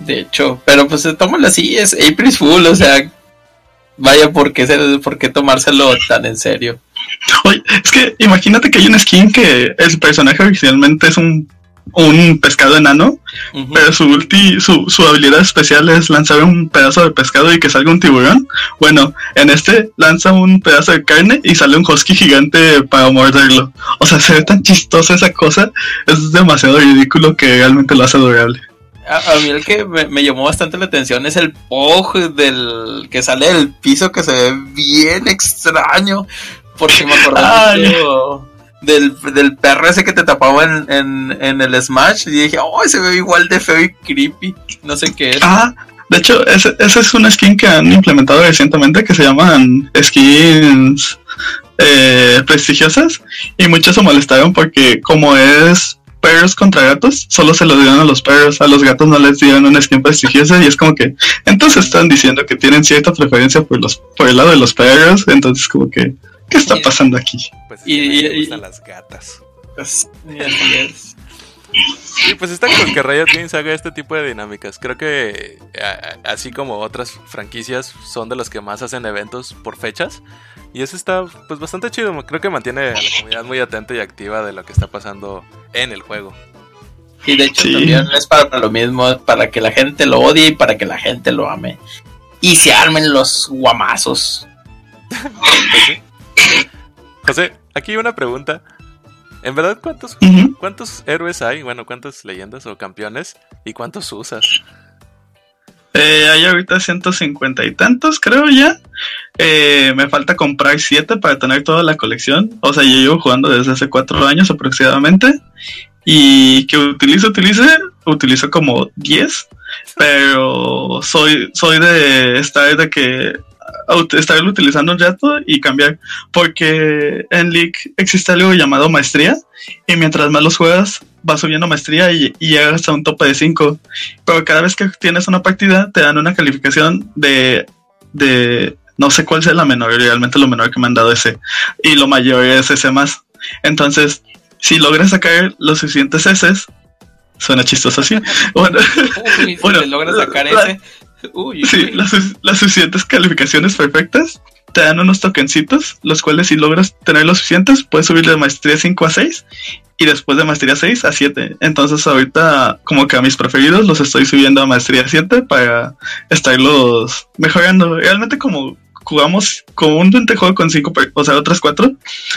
De hecho, pero pues tómalo así, es April Fool, o sea, vaya, ¿por qué, por qué tomárselo tan en serio? Oye, es que imagínate que hay una skin que el personaje originalmente es un un pescado enano, pero su, ulti, su, su habilidad especial es lanzar un pedazo de pescado y que salga un tiburón. Bueno, en este lanza un pedazo de carne y sale un husky gigante para morderlo. O sea, se ve tan chistosa esa cosa, es demasiado ridículo que realmente lo hace adorable. A, a mí el que me, me llamó bastante la atención es el Pog del que sale del piso que se ve bien extraño. Porque me acordé mucho del, del perro ese que te tapaba en, en, en el Smash. Y dije, oh, se ve igual de feo y creepy. No sé qué es. Ah, de hecho, ese, ese es una skin que han implementado recientemente que se llaman skins eh, prestigiosas y muchos se molestaron porque como es perros contra gatos, solo se lo dieron a los perros, a los gatos no les dieron una skin prestigiosa y es como que entonces están diciendo que tienen cierta preferencia por los por el lado de los perros, entonces como que ¿qué está pasando aquí? Pues Y- y, y- me y- gustan las gatas. Pues, y así es. Sí, pues está con que Riot Games haga este tipo de dinámicas. Creo que a- así como otras franquicias son de los que más hacen eventos por fechas. Y eso está pues bastante chido. Creo que mantiene a la comunidad muy atenta y activa de lo que está pasando en el juego. Y de hecho Sí. también es para lo mismo, para que la gente lo odie y para que la gente lo ame. Y se armen los guamazos. Pues sí. José, aquí una pregunta. ¿En verdad cuántos, cuántos héroes hay? Bueno, ¿cuántas leyendas o campeones? ¿Y cuántos usas? Eh, hay ahorita 150 y tantos, creo ya. Eh, me falta comprar 7 para tener toda la colección. O sea, yo llevo jugando desde hace 4 años aproximadamente. Y que utilizo, utilice, utilizo como 10. Pero soy, soy de estar de que estarlo utilizando un rato y cambiar. Porque en League existe algo llamado maestría. Y mientras más los juegas, vas subiendo maestría y, y llegas a un tope de 5 pero cada vez que tienes una partida te dan una calificación de, de no sé cuál sea la menor, realmente lo menor que me han dado ese, y lo mayor es ese más. Entonces, si logras sacar los suficientes S, suena chistoso así. Bueno, si Bueno, logras sacar ese. Uy, sí, uy. las, las suficientes calificaciones perfectas te dan unos tokencitos, los cuales si logras tener los suficientes, puedes subir de maestría 5 a 6 y después de maestría 6 a 7. Entonces ahorita como que a mis preferidos los estoy subiendo a maestría 7 para estarlos mejorando. Realmente como jugamos comúnmente juego con 5, o sea, otras 4,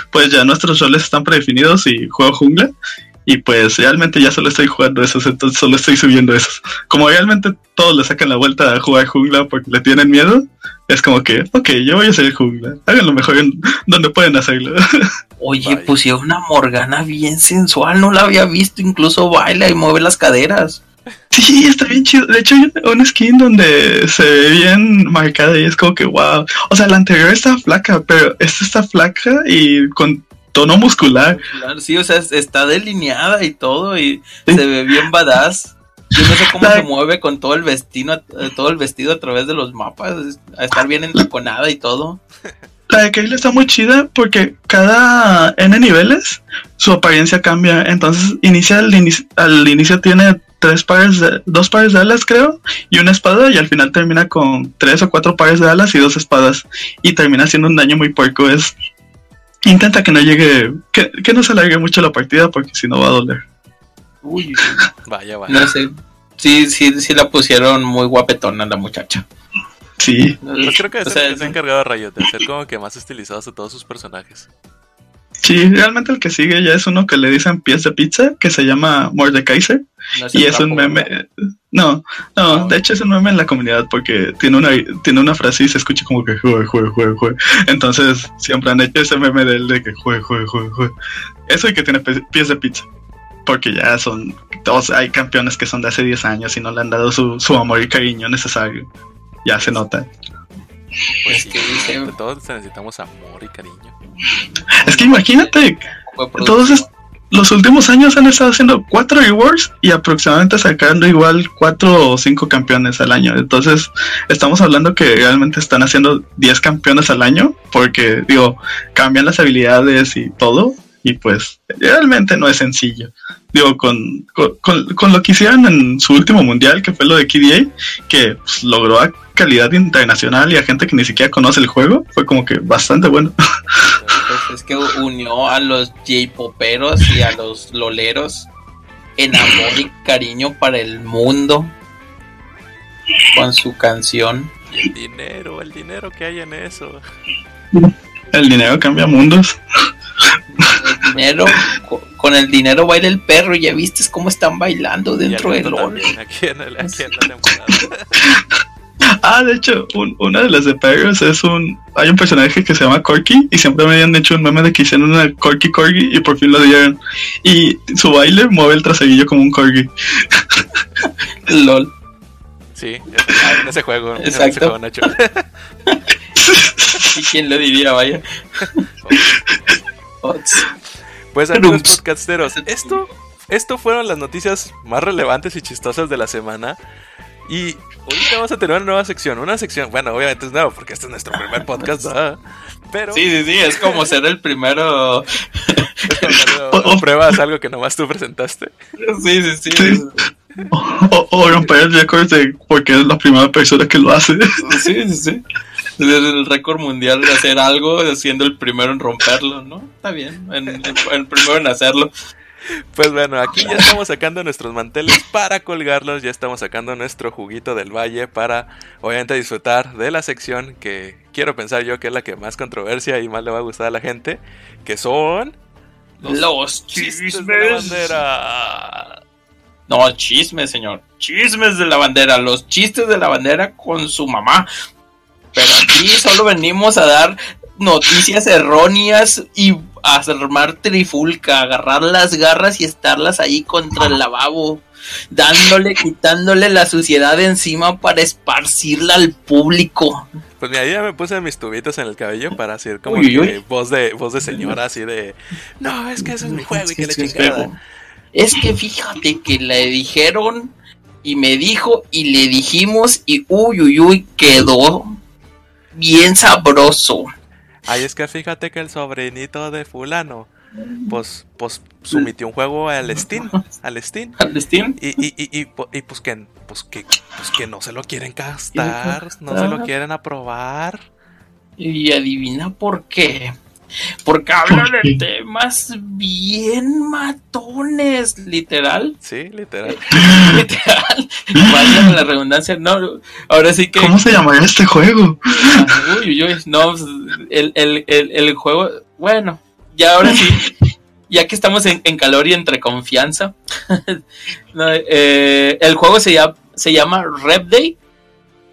pues ya nuestros roles están predefinidos y juego jungla. Y pues realmente ya solo estoy jugando esos, entonces solo estoy subiendo esos. Como realmente todos le sacan la vuelta a jugar jungla porque le tienen miedo, es como que, ok, yo voy a ser jungla. Háganlo mejor en donde pueden hacerlo. Oye, Vaya. pusieron una Morgana bien sensual, no la había visto, incluso baila y mueve las caderas. sí, está bien chido. De hecho, hay una skin donde se ve bien marcada y es como que, wow. O sea, la anterior estaba flaca, pero esta está flaca y con tono muscular. Sí, o sea, es- está delineada y todo y Sí. se ve bien badass. Yo no sé cómo se mueve con todo el vestido, eh, todo el vestido a través de los mapas, a estar bien entaconada y todo. La de Kayla está muy chida porque cada N niveles su apariencia cambia. Entonces inicia al, inicio, al inicio tiene tres pares de, dos pares de alas creo y una espada y al final termina con tres o cuatro pares de alas y dos espadas y termina haciendo un daño muy puerco. Es intenta que no llegue, que, que no se alargue mucho la partida porque si no va a doler. Uy, Vaya, vaya. no sé. Sí, sí, sí la pusieron muy guapetona la muchacha. Sí, Pues creo que O sea, el que se ha encargado Riot de hacer como que más estilizados a todos sus personajes. Sí, realmente el que sigue ya es uno que le dicen pies de pizza que se llama Mordekaiser. no Y es un meme. No, no, No. de hecho es un meme en la comunidad porque tiene una, tiene una frase y se escucha como que juegue, juegue, juegue, juegue. Entonces siempre han hecho ese meme de él de que juegue, juegue, juegue, juegue. Eso y que tiene pies de pizza. Porque ya son, todos hay campeones que son de hace 10 años y no le han dado su, su amor y cariño necesario. Ya se nota. Pues sí, que dice- de todos necesitamos amor y cariño. Es que imagínate, todos los últimos años han estado haciendo cuatro rewards y aproximadamente sacando igual cuatro o cinco campeones al año. Entonces, estamos hablando que realmente están haciendo 10 campeones al año porque, digo, cambian las habilidades y todo. Y pues, realmente no es sencillo. Digo, con, con, con- con lo que hicieron en su último mundial, que fue lo de KDA, que pues, logró a calidad internacional y a gente que ni siquiera conoce el juego, fue como que bastante bueno. Pues es que unió a los J-poperos y a los loleros. en amor y cariño para el mundo con su canción. Y el dinero, el dinero que hay en eso. El dinero cambia mundos. Dinero, co- con el dinero baila el perro y ya viste cómo están bailando dentro del LOL. también, aquí en, el- aquí en la temporada. Ah, de hecho, un- una de las de perros es un. Hay un personaje que se llama Corky y siempre me habían hecho un meme de que hicieron una Corky Corgi y por fin lo dieron. Y su baile mueve el traseguillo como un Corgi. LOL. Sí, en ese juego. En ese Exacto. juego, Nacho. ¿Y quién lo diría, vaya? Ots. Pues amigos podcasteros, esto, esto fueron las noticias más relevantes y chistosas de la semana. Y ahorita vamos a tener una nueva sección. Una sección, bueno, obviamente es nuevo porque este es nuestro primer podcast, ¿verdad? Pero Sí, sí, sí, es como ser el primero. es cuando pruebas algo que nomás tú presentaste. Sí, sí, sí. Sí. O, o romper el récord de porque es la primera persona que lo hace. Sí, sí, sí. El récord mundial de hacer algo, siendo el primero en romperlo, ¿no? Está bien, en- en- el primero en hacerlo. Pues bueno, aquí ya estamos sacando nuestros manteles para colgarlos, ya estamos sacando nuestro juguito del valle para obviamente disfrutar de la sección que quiero pensar yo que es la que más controversia y más le va a gustar a la gente, que son Los chistes chismes. de la bandera. No, chismes, señor. Chismes de la bandera. Los chistes de la bandera con su mamá. Pero aquí solo venimos a dar noticias erróneas y a armar trifulca, agarrar las garras y estarlas ahí contra el lavabo, dándole, quitándole la suciedad de encima para esparcirla al público. Pues mira, yo ya me puse mis tubitos en el cabello para hacer como Uy, voz de voz de señora así de no, es que ese es mi juego y que le chingada. Es que fíjate que le dijeron y me dijo y le dijimos y uy uy uy quedó bien sabroso. Ay, es que fíjate que el sobrinito de fulano pues pues sumitió un juego al Steam, al Steam. ¿Al Steam? Y, y, y, y, y, pues que pues que pues que no se lo quieren gastar, no se lo quieren aprobar. Y adivina por qué. Porque habla ¿Por de temas bien matones, literal. Sí, literal. Literal. Vaya la redundancia. No, ahora sí que. ¿Cómo se llamaría este juego? Uy, uy, uy, no, el, el, el, el juego, bueno, ya ahora sí, ya que estamos en, en calor y entre confianza, no, eh, el juego se llama, se llama Rep Day,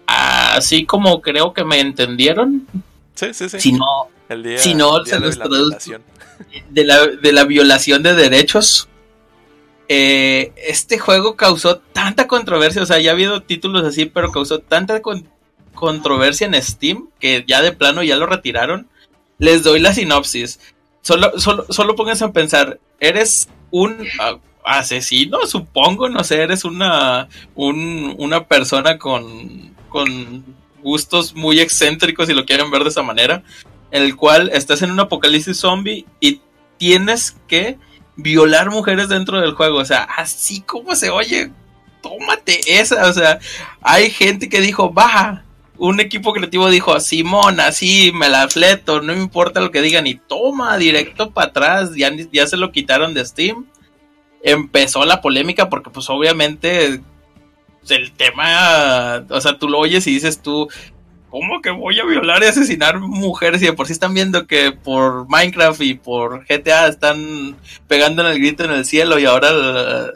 así como creo que me entendieron, Sí, sí, sí. si no, el día, si no, el día se de los la de la, de la violación de derechos. Eh, este juego causó tanta controversia, o sea, ya ha habido títulos así, pero causó tanta con- controversia en Steam que ya de plano ya lo retiraron. Les doy la sinopsis. Solo, solo, solo pónganse a pensar, eres un ah, asesino, supongo, no sé, eres una, un- una persona con, con gustos muy excéntricos, si lo quieren ver de esa manera en el cual estás en un apocalipsis zombie y tienes que violar mujeres dentro del juego. O sea, así como se oye, tómate esa. O sea, hay gente que dijo, baja. Un equipo creativo dijo, Simón, así me la fleto, no me importa lo que digan, y toma, directo para atrás, ya, ya se lo quitaron de Steam. Empezó la polémica porque pues obviamente el tema, o sea, tú lo oyes y dices tú, ¿Cómo que voy a violar y asesinar mujeres? Y de por sí están viendo que por Minecraft y por GTA están pegando en el grito en el cielo y ahora,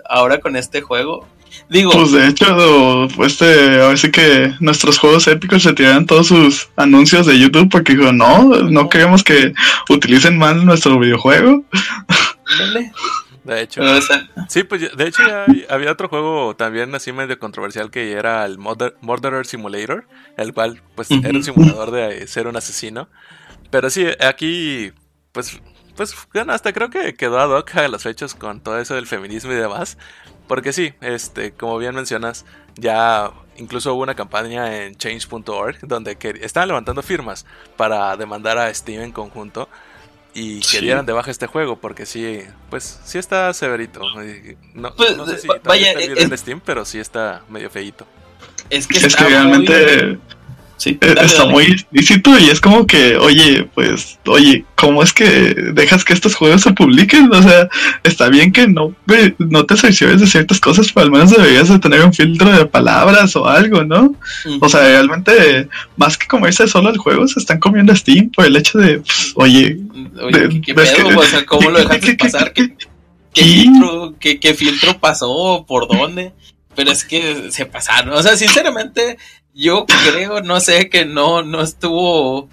ahora con este juego. Digo, Pues de hecho, pues este, ahora sí que nuestros juegos épicos se tiraron todos sus anuncios de YouTube porque dijo, no, no queremos que utilicen mal nuestro videojuego. ándale. De hecho. Sí, pues de hecho ya había otro juego también así medio controversial que era el Murder- Murderer Simulator, el cual pues era un simulador de ser un asesino. Pero sí, aquí pues pues bueno, hasta creo que quedó ad hoc a las fechas con todo eso del feminismo y demás, porque sí, este como bien mencionas, ya incluso hubo una campaña en change.org donde estaban levantando firmas para demandar a Steam en conjunto y que Sí. dieran de baja este juego porque sí, pues sí está severito. No, Pues, no sé si vaya, está el es- video en Steam, pero sí está medio feito. es que Es está que muy- realmente Sí, Eh, dale, está dale. muy explícito y es como que, oye, pues, oye, ¿cómo es que dejas que estos juegos se publiquen? O sea, está bien que no, no te cerciores de ciertas cosas, pero al menos deberías de tener un filtro de palabras o algo, ¿no? O sea, realmente, más que comerse solo el juego, se están comiendo Steam por el hecho de, pues, oye, Oye, de- ¿qué, qué ves pedo? que- O sea, ¿cómo lo dejaste ¿qué- qué- pasar? qué- ¿Qué, qué Sí. filtro, qué, qué filtro pasó? ¿Por dónde? Pero es que se pasaron. O sea, sinceramente, yo creo, no sé, que no, no estuvo,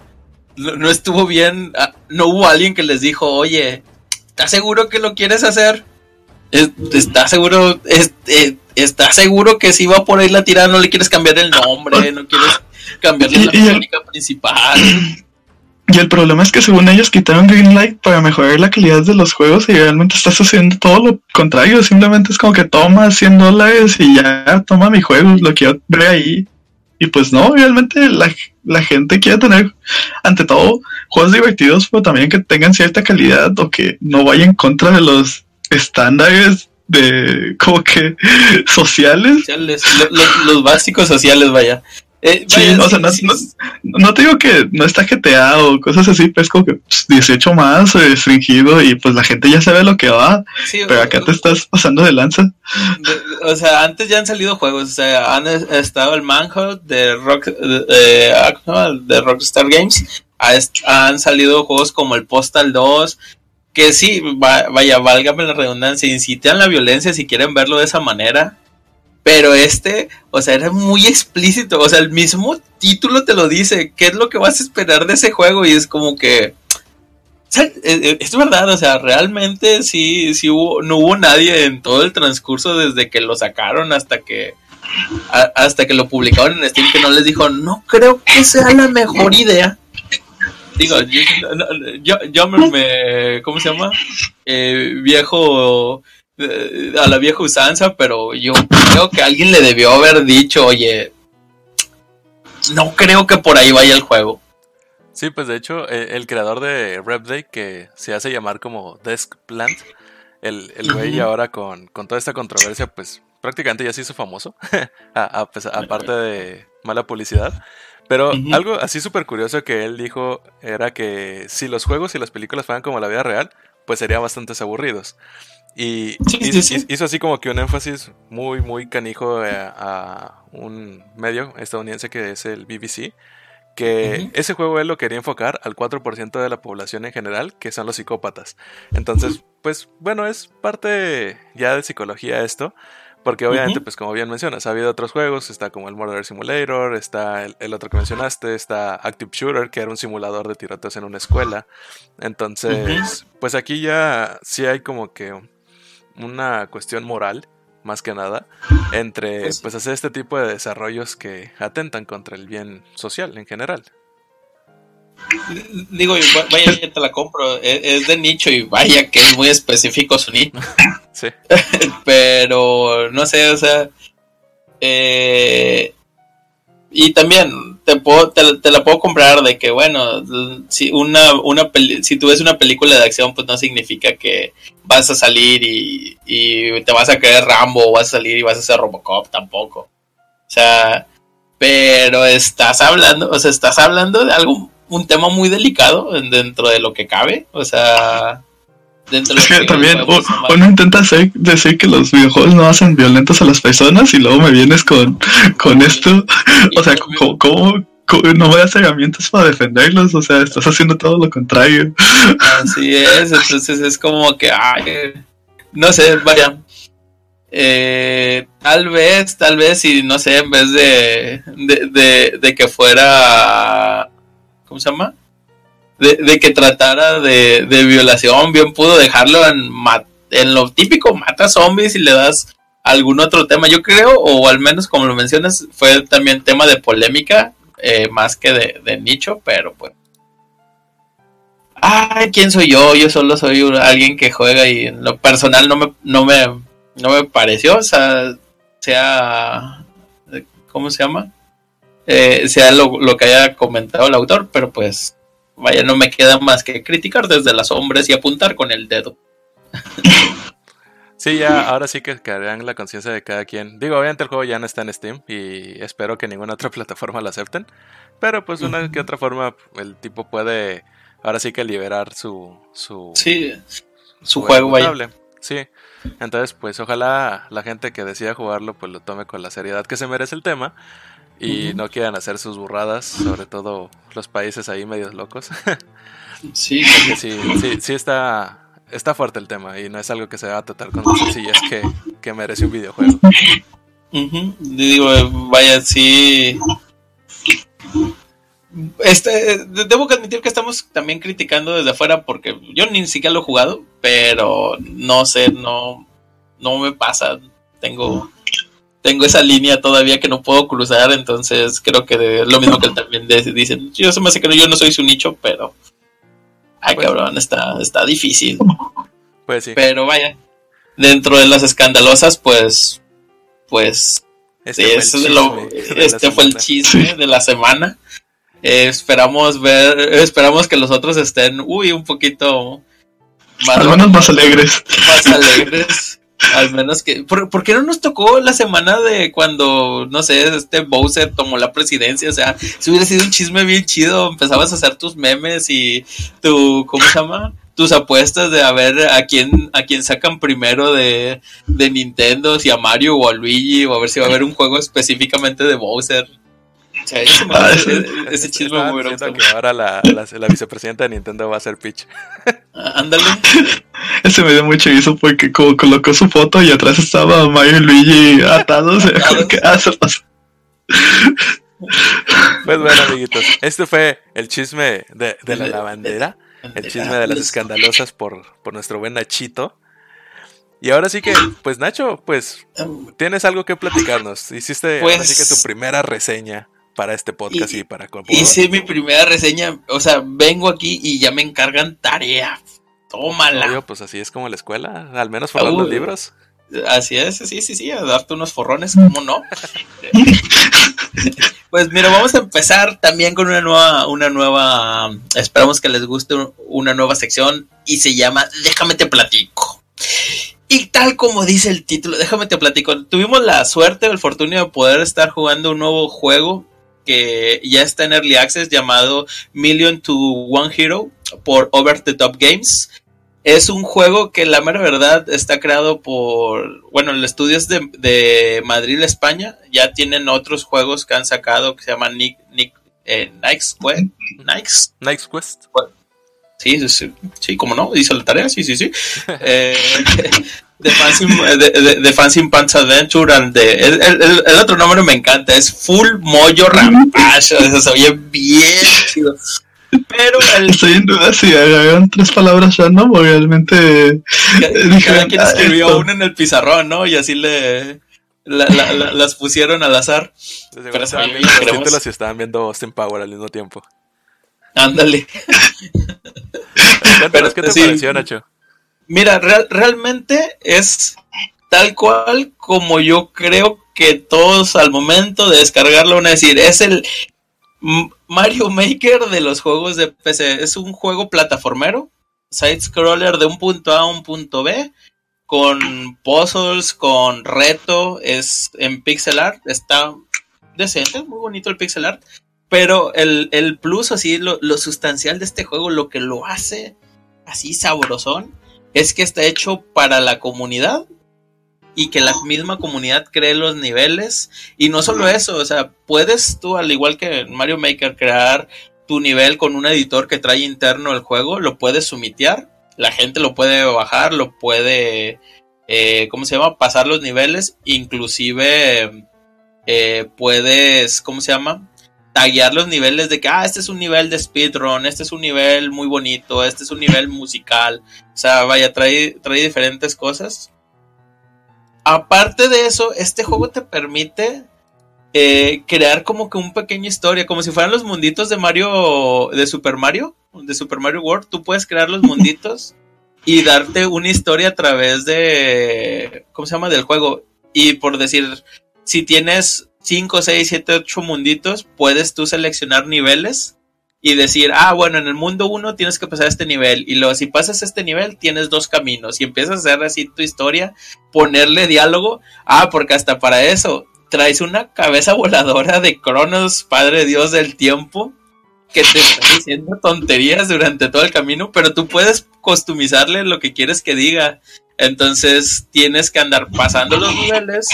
no, no estuvo bien. ah, No hubo alguien que les dijo, oye, ¿estás seguro que lo quieres hacer? Es- ¿Estás seguro? Eh, ¿Estás seguro que si va por ahí la tirada no le quieres cambiar el nombre? ¿No quieres cambiarle la el- mecánica principal? Y el problema es que según ellos quitaron Greenlight para mejorar la calidad de los juegos y realmente estás haciendo todo lo contrario. Simplemente es como que toma 100 dólares y ya toma mi juego, lo quiero ver ahí. Y pues no, realmente la, la gente quiere tener, ante todo, juegos divertidos, pero también que tengan cierta calidad o que no vayan en contra de los estándares de como que sociales. sociales, lo- lo- los básicos sociales, vaya. Eh, Sí, vaya, o sea, no- sí, no-. No te digo que no está GTA o cosas así, pero es como que pues, 18 más eh, restringido y pues la gente ya sabe lo que va, pero o- acá te estás pasando de lanza. de- o sea, antes ya han salido juegos, o sea, han es- estado el Manhunt de Rock de, eh, ah, de Rockstar Games, han salido juegos como el Postal 2, que sí, va- vaya, válgame la redundancia, incitan la violencia si quieren verlo de esa manera. Pero este, o sea, era muy explícito. O sea, el mismo título te lo dice. ¿Qué es lo que vas a esperar de ese juego? Y es como que. eh, eh, es verdad, o sea, realmente sí, sí hubo, no hubo nadie en todo el transcurso desde que lo sacaron hasta que hasta que lo publicaron en Steam que no les dijo, no creo que sea la mejor idea. Digo, yo, yo, me, ¿cómo se llama? Eh, viejo, a la vieja usanza, pero yo creo que alguien le debió haber dicho, oye, no creo que por ahí vaya el juego. Sí, pues de hecho, eh, el creador de Repday, que se hace llamar como Desk Plant, el, el güey ahora con, con toda esta controversia, pues prácticamente ya se hizo famoso, a- a pesar- aparte de mala publicidad. Pero algo así súper curioso que él dijo era que si los juegos y las películas fueran como la vida real, pues serían bastante aburridos. Y Sí, hizo, sí. hizo así como que un énfasis muy, muy canijo eh, a un medio estadounidense que es el BBC, que ese juego él lo quería enfocar al 4% de la población en general, que son los psicópatas. Entonces, pues bueno, es parte ya de psicología esto, porque obviamente, pues como bien mencionas, ha habido otros juegos, está como el Murder Simulator, está el, el otro que mencionaste, está Active Shooter, que era un simulador de tiroteos en una escuela. Entonces, pues aquí ya sí hay como que una cuestión moral, más que nada, entre Pues- pues hacer este tipo de desarrollos que atentan contra el bien social en general. Digo, vaya, ya te la compro, es, es de nicho y vaya que es muy específico su nicho. Sí. pero no sé, o sea, eh, y también te puedo, te, te la puedo comprar de que bueno, si una, una si tú ves una película de acción, pues no significa que vas a salir y, y te vas a creer Rambo o vas a salir y vas a ser Robocop tampoco. O sea, pero estás hablando, o sea, estás hablando de algo, un tema muy delicado en- dentro de lo que cabe, o sea, dentro Es que también uno intenta hacer- decir que los videojuegos no hacen violentos a las personas y luego me vienes con, con esto. O sea, ¿cómo, cómo- cómo no me das herramientas para defenderlos? O sea, estás haciendo todo lo contrario. Así es, entonces es como que, ay, no sé, vaya. Eh, tal vez, tal vez, si no sé, en vez de, de, de, de que fuera, ¿cómo se llama? De, que tratara de, violación, bien pudo dejarlo en, lo típico, mata zombies y le das algún otro tema. Yo creo, o al menos como lo mencionas, fue también tema de polémica, eh, más que de, nicho, pero pues ay, ¿quién soy yo? Yo solo soy alguien que juega y en lo personal no me, no me, no me pareció, o sea, sea, ¿cómo se llama? Eh, sea lo, lo que haya comentado el autor, pero pues, vaya, no me queda más que criticar desde las sombras y apuntar con el dedo. Sí, ya, ahora sí que caerán la conciencia de cada quien. Digo, obviamente el juego ya no está en Steam y espero que ninguna otra plataforma lo acepten. Pero pues una que otra forma el tipo puede ahora sí que liberar su... su Sí, su juego ahí. Sí, entonces pues ojalá la gente que decida jugarlo pues lo tome con la seriedad que se merece el tema y no quieran hacer sus burradas, sobre todo los países ahí medios locos. Sí, Porque sí, sí, sí está, está fuerte el tema y no es algo que se va a tratar con la sencillez que, que merece un videojuego. Digo, eh, vaya, sí. Este, eh, de- debo que admitir que estamos también criticando desde afuera porque yo ni siquiera lo he jugado, pero no sé, no, no me pasa. Tengo, tengo esa línea todavía que no puedo cruzar, entonces creo que de- lo mismo que él también de- dicen. Yo se me hace que no- yo no soy su nicho, pero, ay Pues- cabrón, está, está difícil. Pues sí, Pero vaya, dentro de las escandalosas, pues, pues este Sí, fue el eso es lo- chisme este fue el chisme de la semana. Eh, esperamos ver, esperamos que los otros estén, uy, un poquito más, Al menos más alegres. más alegres. Al menos que. ¿por, qué no nos tocó la semana de cuando, no sé, este Bowser tomó la presidencia? O sea, si hubiera sido un chisme bien chido, empezabas a hacer tus memes y tu. ¿Cómo se llama? Tus apuestas de a ver a quién, a quién sacan primero de, de Nintendo, si a Mario o a Luigi, o a ver si va a haber un juego específicamente de Bowser. O sea, ese, Ah, ese- ese- chisme hubiera diciendo que ahora la, la, la vicepresidenta de Nintendo va a ser Peach. Ah, Ándale. Ese me dio mucho guiso porque como colocó su foto y atrás estaba Mario y Luigi atados. Atados. ¿Qué hace? pasó? Pues bueno, amiguitos, este fue el chisme de, de la De- lavandera, el chisme de las escandalosas por, por nuestro buen Nachito. Y ahora sí que, pues Nacho, pues tienes algo que platicarnos. Hiciste Pues- sí que tu primera reseña para este podcast y, Y- para Corpo. Hice mi primera reseña, o sea, vengo aquí y ya me encargan tarea. Tómala. Obvio, pues así es como la escuela, al menos los Uy. libros. Así es, sí, sí, sí, a darte unos forrones, ¿cómo no? pues mira, vamos a empezar también con una nueva, una nueva, esperamos que les guste una nueva sección y se llama Déjame te platico. Y tal como dice el título, déjame te platico, tuvimos la suerte, el fortuna de poder estar jugando un nuevo juego que ya está en Early Access llamado Million to One Hero por Over the Top Games. Es un juego que la mera verdad está creado por, bueno, el estudio es de, de Madrid, España. Ya tienen otros juegos que han sacado que se llaman Nick, Nick, eh, Nikes, ¿qué? Nikes. Nike's Quest. Sí, sí, sí, sí, ¿cómo no? Hizo la tarea, sí, sí, sí. Eh, The Fancy, de, de- de Fancy Pants Adventure and the- el, el- el otro nombre me encanta, es Full Moyo Rampage, se oye bien chido. Pero el, Estoy en duda si agregaron tres palabras random o realmente cada dijeron, quien "Ah, escribió esto". una en el pizarrón, ¿no? Y así le la- la- la- las pusieron al azar. Pero Pero estaban viendo estaban Austin Power al mismo tiempo. Ándale. Cuéntanos, ¿qué te sí. pareció, Nacho? Mira, real- realmente es tal cual como yo creo que todos al momento de descargarlo van a decir, es el Mario Maker de los juegos de PC. Es un juego plataformero, side-scroller de un punto A a un punto B, con puzzles, con reto, es en pixel art, está decente, muy bonito el pixel art. Pero el, el plus, así, lo, lo sustancial de este juego, lo que lo hace así sabrosón, es que está hecho para la comunidad y que la misma comunidad cree los niveles. Y no solo eso, o sea, puedes tú, al igual que en Mario Maker, crear tu nivel con un editor que trae interno el juego, lo puedes sumitear, la gente lo puede bajar, lo puede, eh, ¿cómo se llama? Pasar los niveles, inclusive eh, puedes, ¿cómo se llama? Taguear los niveles de que, ah, este es un nivel de speedrun, este es un nivel muy bonito, este es un nivel musical. O sea, vaya, trae, trae diferentes cosas. Aparte de eso, este juego te permite eh, crear como que un pequeña historia, como si fueran los munditos de Mario, de Super Mario, de Super Mario World. Tú puedes crear los munditos y darte una historia a través de, ¿cómo se llama? Del juego. Y por decir, si tienes 5, 6, 7, 8 munditos, puedes tú seleccionar niveles y decir, ah, bueno, en el mundo 1 tienes que pasar este nivel. Y luego si pasas este nivel tienes dos caminos. Y empiezas a hacer así tu historia, ponerle diálogo, ah, porque hasta para eso traes una cabeza voladora de Cronos, Padre Dios del tiempo, que te está diciendo tonterías durante todo el camino, pero tú puedes customizarle lo que quieres que diga. Entonces tienes que andar pasando los niveles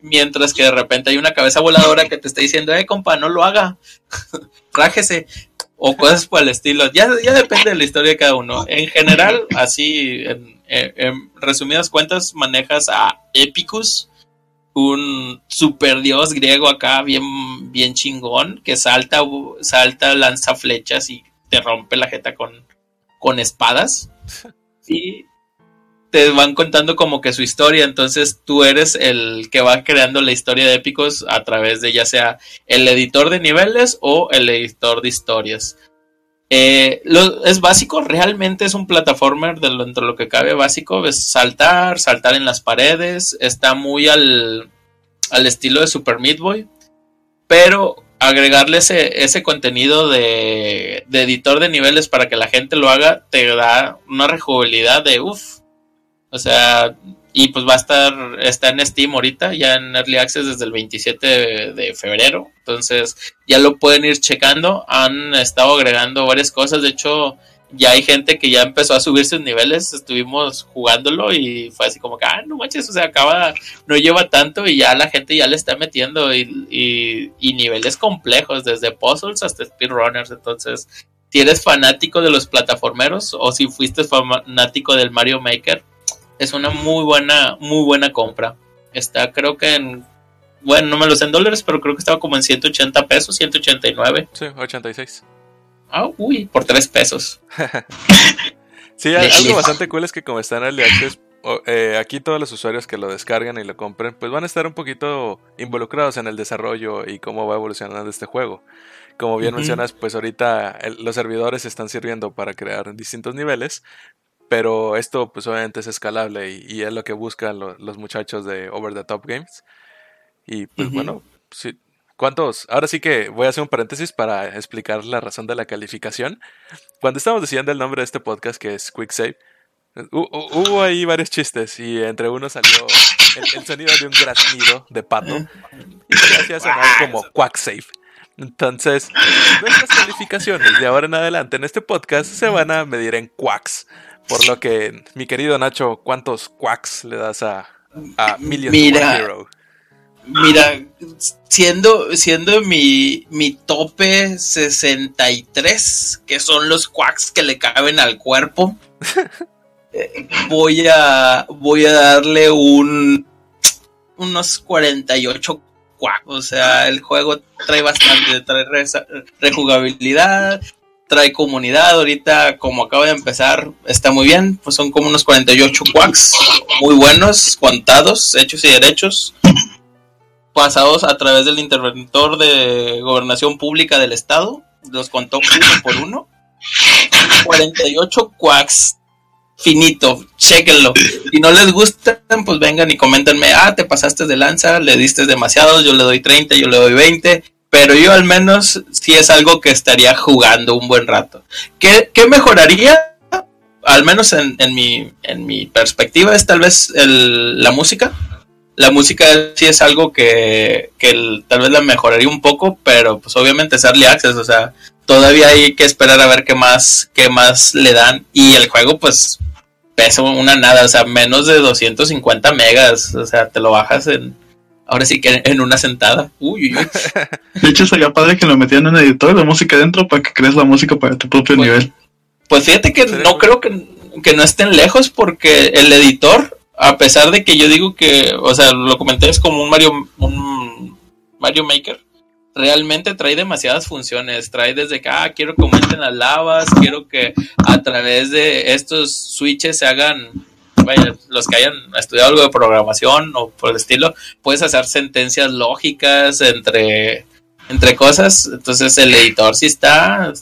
mientras que de repente hay una cabeza voladora que te está diciendo, eh, compa, no lo haga, rájese, o cosas por el estilo. Ya, ya depende de la historia de cada uno. En general, así, en, en resumidas cuentas, manejas a Epicus, un super dios griego acá, bien, bien chingón, que salta, salta, lanza flechas y te rompe la jeta con, con espadas. Y te van contando como que su historia, entonces tú eres el que va creando la historia de épicos a través de ya sea el editor de niveles o el editor de historias. Eh, es básico, realmente es un plataformer de lo, lo que cabe básico, es saltar, saltar en las paredes, está muy al, al estilo de Super Meat Boy, pero agregarle ese, ese contenido de, de editor de niveles para que la gente lo haga te da una rejugabilidad de uff, o sea, y pues va a estar, está en Steam ahorita, ya en Early Access desde el 27 de, febrero. Entonces, ya lo pueden ir checando. Han estado agregando varias cosas. De hecho, ya hay gente que ya empezó a subir sus niveles. Estuvimos jugándolo y fue así como que, ah, no manches, o sea, acaba, no lleva tanto y ya la gente ya le está metiendo y, y niveles complejos, desde puzzles hasta speedrunners. Entonces, si eres fanático de los plataformeros o si fuiste fanático del Mario Maker, es una muy buena, muy buena compra. Está creo que en, bueno, no me lo sé en dólares, pero creo que estaba como en 180 pesos, 189. Sí, 86. Ah, uy, por 3 pesos. sí, algo bastante cool es que como están en Access, eh, aquí todos los usuarios que lo descargan y lo compren, pues van a estar un poquito involucrados en el desarrollo y cómo va evolucionando este juego. Como bien mencionas, pues ahorita los servidores están sirviendo para crear distintos niveles, pero esto pues obviamente es escalable y, es lo que buscan los muchachos de Over the Top Games. Y pues bueno, sí, ¿cuántos? Ahora sí que voy a hacer un paréntesis para explicar la razón de la calificación. Cuando estábamos diciendo el nombre de este podcast que es Quick Save, hubo ahí varios chistes y entre uno salió el, sonido de un graznido de pato y se hacía sonar como Quack Save. Entonces, nuestras calificaciones de ahora en adelante en este podcast se van a medir en quacks. Por lo que, mi querido Nacho, ¿cuántos quacks le das a, a Million mira, Hero? Mira, siendo, siendo mi, mi tope 63, que son los quacks que le caben al cuerpo, eh, voy a voy a darle un unos 48 quacks. O sea, el juego trae bastante, trae rejugabilidad, trae comunidad. Ahorita, como acaba de empezar, está muy bien. Pues son como unos 48 quacks muy buenos, contados, hechos y derechos, pasados a través del interventor de gobernación pública del estado. Los contó uno por uno. 48 quacks finito, chequenlo. Si no les gustan, pues vengan y coméntenme, ah, te pasaste de lanza, le diste demasiado, yo le doy 30, yo le doy 20, pero yo al menos sí es algo que estaría jugando un buen rato. ¿Qué, mejoraría? Al menos en, mi, en mi perspectiva es tal vez la música. La música sí es algo que, tal vez la mejoraría un poco, pero pues obviamente es early access, o sea, todavía hay que esperar a ver qué más, qué más le dan. Y el juego pues pesa una nada, o sea, menos de 250 megas, o sea, te lo bajas en, Ahora sí que en una sentada. Uy, uy, De hecho, sería padre que lo metieran en un editor de música dentro para que crees la música para tu propio pues, nivel. Pues fíjate que no creo que, no estén lejos porque el editor, a pesar de que yo digo que, o sea, lo comenté es como un Mario, un Mario Maker, realmente trae demasiadas funciones. Trae desde que, ah, quiero que aumenten las lavas, quiero que a través de estos switches se hagan vaya, los que hayan estudiado algo de programación o por el estilo, puedes hacer sentencias lógicas entre, entre cosas. Entonces el editor sí está,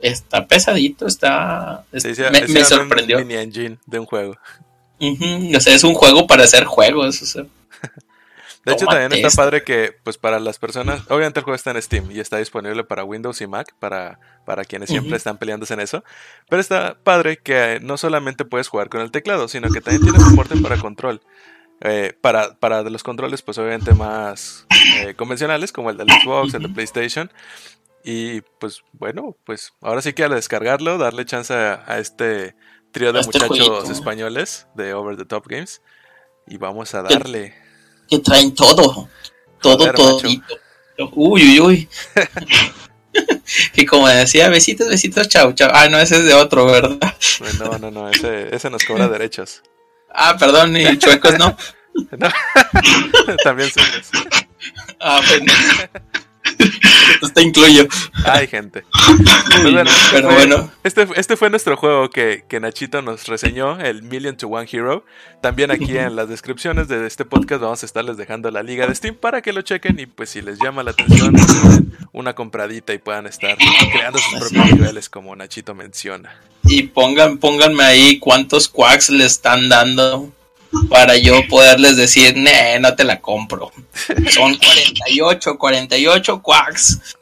está pesadito, está... me, sorprendió. mini engine de un juego. O sea, es un juego para hacer juegos. De hecho, también está esto. padre que, pues para las personas, obviamente el juego está en Steam y está disponible para Windows y Mac, para, para quienes siempre están peleándose en eso. Pero está padre que no solamente puedes jugar con el teclado, sino que también tiene soporte para control. Eh, para, para de los controles, pues obviamente más eh, convencionales, como el del Xbox, el de. PlayStation. Y pues bueno, pues ahora sí que al descargarlo, darle chance a, a este trío de este muchachos jueguito. españoles de Over the Top Games. Y vamos a darle. Que traen todo. Todo, todo. Uy, uy, uy. que como decía, besitos, besitos, chau, chau. Ah, no, ese es de otro, ¿verdad? No, no, no, ese, ese nos cobra derechos. Ah, perdón, y chuecos no. No. También somos. Ah, bueno. Entonces te incluyo. Ay, gente. Pues bueno, este pero fue- bueno. Este, este fue nuestro juego que, que Nachito nos reseñó, el Million to One Hero. También aquí en las descripciones de este podcast vamos a estarles dejando la liga de Steam para que lo chequen y pues si les llama la atención, pues, una compradita y puedan estar creando sus propios niveles como Nachito menciona. Y pongan, pónganme ahí cuántos quacks le están dando para yo poderles decir, nee, no te la compro. Son 48, 48 quacks.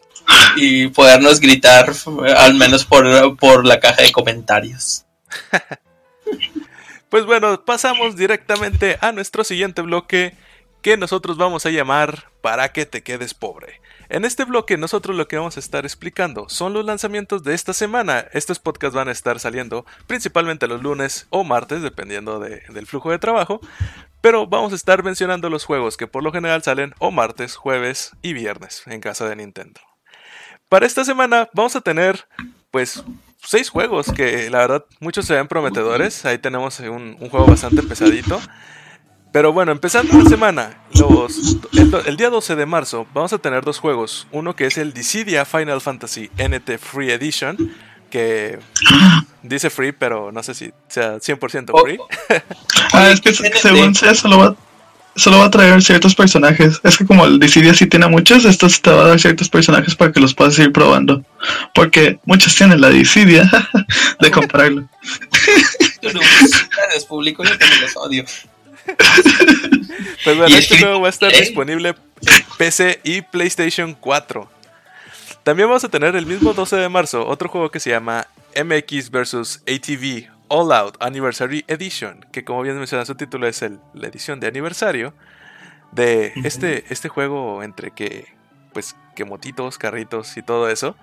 Y podernos gritar, al menos por, por la caja de comentarios. Pues bueno, pasamos directamente a nuestro siguiente bloque que nosotros vamos a llamar Para que te quedes pobre. En este bloque nosotros lo que vamos a estar explicando son los lanzamientos de esta semana. Estos podcasts van a estar saliendo principalmente los lunes o martes, dependiendo de- del flujo de trabajo. Pero vamos a estar mencionando los juegos que por lo general salen o martes, jueves y viernes en casa de Nintendo. Para esta semana vamos a tener pues seis juegos que la verdad muchos se ven prometedores. Ahí tenemos un, un juego bastante pesadito. Pero bueno, empezando la semana, los, el, día 12 de marzo vamos a tener dos juegos. Uno que es el Dissidia Final Fantasy NT Free Edition, que dice free, pero no sé si sea 100% Oh, free. Ah, es que según sea, solo va, solo va a traer ciertos personajes. Es que como el Dissidia sí tiene muchos, estos te va a dar ciertos personajes para que los puedas ir probando. Porque muchos tienen la Dissidia de comprarlo. Gracias, público, yo también los odio. Pues bueno, este juego va a estar disponible en PC y PlayStation 4. También vamos a tener el mismo 12 de marzo otro juego que se llama MX vs ATV All Out Anniversary Edition, que como bien menciona su título es el- la edición de aniversario de este, este juego entre que, pues, que motitos, carritos y todo eso.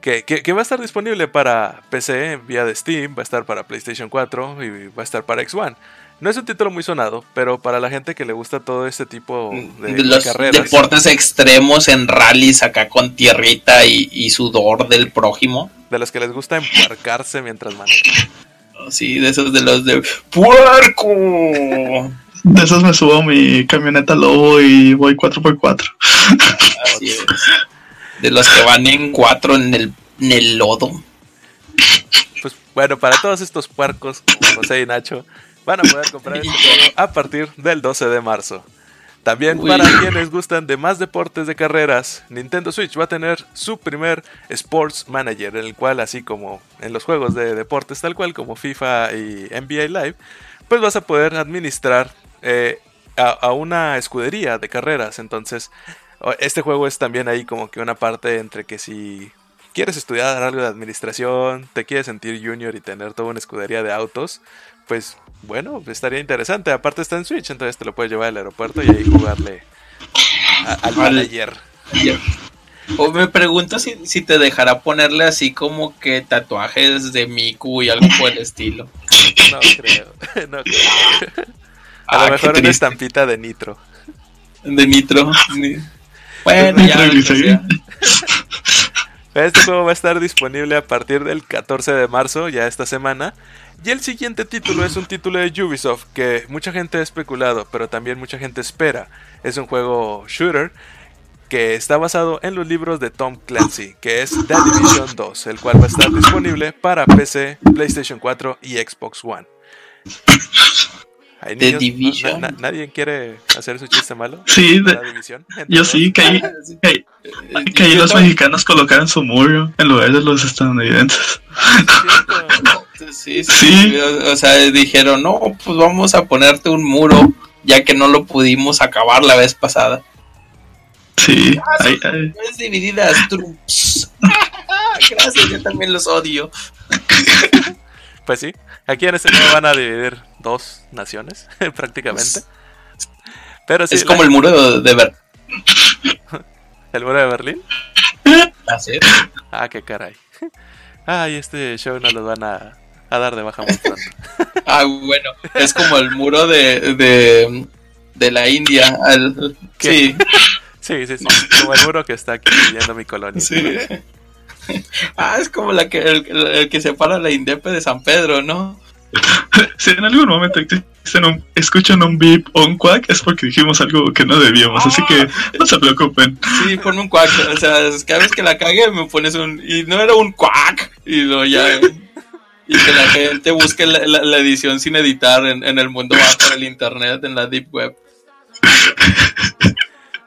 Que, que- que va a estar disponible para PC vía de Steam, va a estar para PlayStation 4 y va a estar para X1. No es un título muy sonado, pero para la gente que le gusta todo este tipo de, de los carreras, deportes extremos en rallies acá con tierrita y, y sudor del prójimo. de los que les gusta embarcarse mientras manejan. Sí, de esos de los de puerco. De esos me subo a mi camioneta Lobo y voy 4x4. Así es. De los que van en cuatro en el, en el lodo. Pues bueno, para todos estos puercos, como José y Nacho, van a poder comprar este juego a partir del 12 de marzo. También Uy. para quienes gustan de más deportes de carreras, Nintendo Switch va a tener su primer Sports Manager, en el cual así como en los juegos de deportes tal cual como FIFA y NBA Live, pues vas a poder administrar eh, a, a una escudería de carreras. Entonces, este juego es también ahí como que una parte entre que si quieres estudiar algo de administración, te quieres sentir junior y tener toda una escudería de autos, pues bueno, estaría interesante. Aparte está en Switch, entonces te lo puedes llevar al aeropuerto y ahí jugarle a- al manager. O me pregunto si, si te dejará ponerle así como que tatuajes de Miku y algo por el estilo. No creo, no creo. A Ah, lo qué mejor una estampita de nitro. De Nitro. Ni- Bueno, ya. O sea, Este juego va a estar disponible a partir del 14 de marzo, ya esta semana. Y el siguiente título es un título de Ubisoft que mucha gente ha especulado, pero también mucha gente espera. Es un juego shooter que está basado en los libros de Tom Clancy, que es The Division 2, el cual va a estar disponible para PC, PlayStation 4 y Xbox One. ¿Hay The? Division. Na- na- ¿Nadie quiere hacer su chiste malo? Sí, de- ¿La división? Entre yo sí, que ahí, sí. que ahí- que ahí Yo los mexicanos colocaron su muro en lugar de los estadounidenses. Sí, sí, Sí. O, o sea, dijeron, no, pues vamos a ponerte un muro ya que no lo pudimos acabar la vez pasada. Sí, ahí- ahí- Es divididas. Gracias, yo también los odio. Pues sí, aquí en este juego van a dividir dos naciones, prácticamente. Pero sí, es la- como el muro de, Ver. el muro de Berlín. Así es. Ah, qué caray. Ay, este show nos lo van a, a dar de baja muy pronto. Ah, bueno, es como el muro de, de, de la India. al- ¿Qué? sí, Sí, sí, sí. Como el muro que está aquí viendo mi colonia. sí. Ah, es como la que, el, que separa la Indepe de San Pedro, ¿no? si en algún momento un- escuchan un beep o un quack es porque dijimos algo que no debíamos, así que no se preocupen. Sí, ponme un cuac. O sea, cada vez que la cague me pones un. Y no era un cuac. Y lo ya. Y que la gente busque la, la- la edición sin editar en, en el mundo bajo del internet, en la deep web.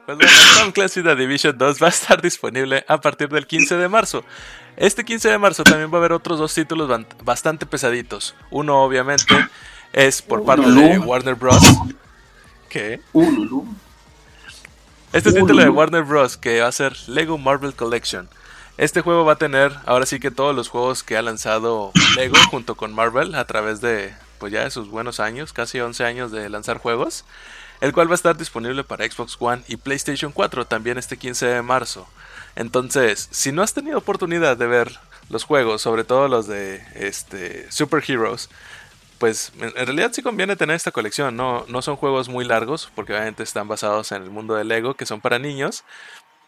Pues bueno, Tom Clancy The Division 2 va a estar disponible a partir del 15 de marzo. Este 15 de marzo también va a haber otros dos títulos bastante pesaditos. Uno, obviamente, es por parte de. Warner Bros. ¿Qué? Este título de. Warner Bros. que va a ser Lego Marvel Collection. Este juego va a tener ahora sí que todos los juegos que ha lanzado Lego junto con Marvel a través de pues ya de sus buenos años, casi 11 años de lanzar juegos, el cual va a estar disponible para Xbox One y PlayStation 4 también este 15 de marzo. Entonces, si no has tenido oportunidad de ver los juegos, sobre todo los de este Super Heroes, pues en en realidad sí conviene tener esta colección. No, no son juegos muy largos, porque obviamente están basados en el mundo de Lego, que son para niños.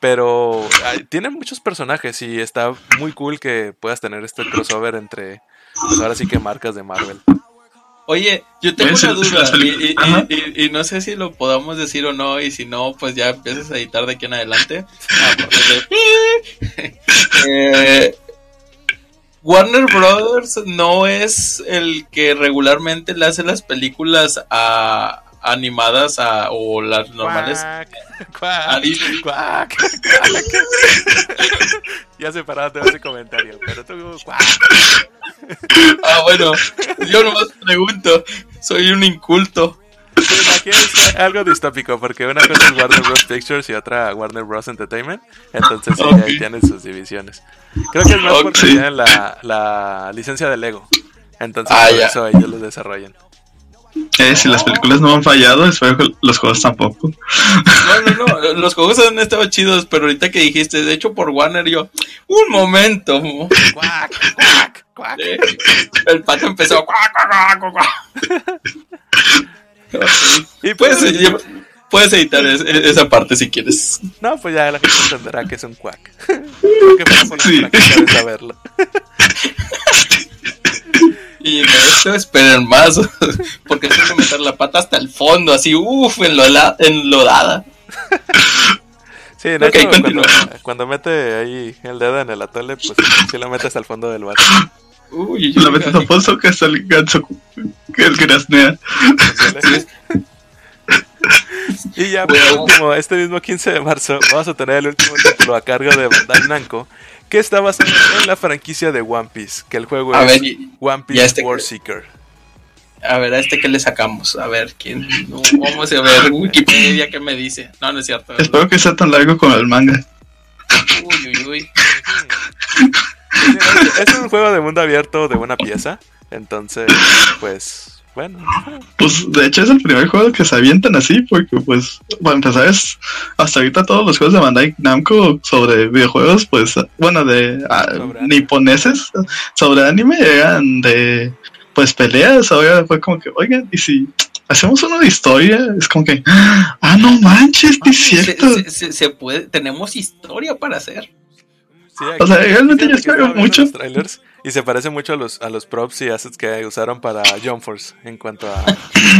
Pero ay, tienen muchos personajes y está muy cool que puedas tener este crossover entre, pues ahora sí que marcas de Marvel. Oye, yo tengo una duda y, y- películas. Ajá. y- y no sé si lo podamos decir o no y si no, pues ya empiezas a editar de aquí en adelante. Ah, de- Eh, Warner Brothers no es el que regularmente le hace las películas a animadas a, o las normales. Disney. cuac, cuac. ya separaste ese comentario, pero tú. Ah, bueno, yo nomás pregunto, soy un inculto. Aquí es algo distópico, porque una cosa es Warner Bros. Pictures y otra Warner Bros. Entertainment. Entonces, sí, Ok. ahí tienen sus divisiones. Creo que es más Ok. porque tienen la, la licencia de Lego. Entonces, Ah, por eso ellos lo desarrollan. Eh, si las películas no han fallado, espero que los juegos tampoco. No, no, no, los juegos han estado chidos, pero ahorita que dijiste, de hecho por Warner, yo, un momento. Cuac, cuac, cuac. Eh, El pato empezó. "Cuac, cuac, cuac, cuac". Ok. Y pues, Puedes, puedes editar es- esa parte si quieres. no, pues ya la gente entenderá que es un cuac. Creo que Sí. para que saberlo. Y de esto esperen más, porque tengo que meter la pata hasta el fondo, así, uff, enlola- enlodada. Sí, de Ok, hecho, cuando, cuando mete ahí el dedo en el atole, pues sí lo metes al fondo del vaso. Uy, La metes a pozo que hasta el ganso que el grasnea. Y ya por último, este mismo 15 de marzo vamos a tener el último título a cargo de Bandai Namco, que está basado en la franquicia de One Piece, que el juego A es ver, y- One Piece este War que- Seeker. a ver, a este que le sacamos, a ver, ¿quién? No, vamos a ver, Wikipedia, ¿qué me dice? No, no es cierto. Espero que sea tan largo como el manga. Uy, uy, uy. Es un juego de mundo abierto de una pieza, entonces, pues, bueno, Pues de hecho es el primer juego que se avientan así, porque pues, para empezar es, hasta ahorita todos los juegos de Bandai Namco sobre videojuegos, pues, bueno, de ah, Sobre anime. niponeses, sobre anime, eran de, pues, peleas, ahora fue como que, oigan, y si hacemos uno de historia, es como que, ah, no manches, es Se, cierto. se- se- se puede, tenemos historia para hacer. sí, O sea, realmente yo que espero mucho. los trailers y se parece mucho a los, a los props y assets que usaron para Jump Force en cuanto a...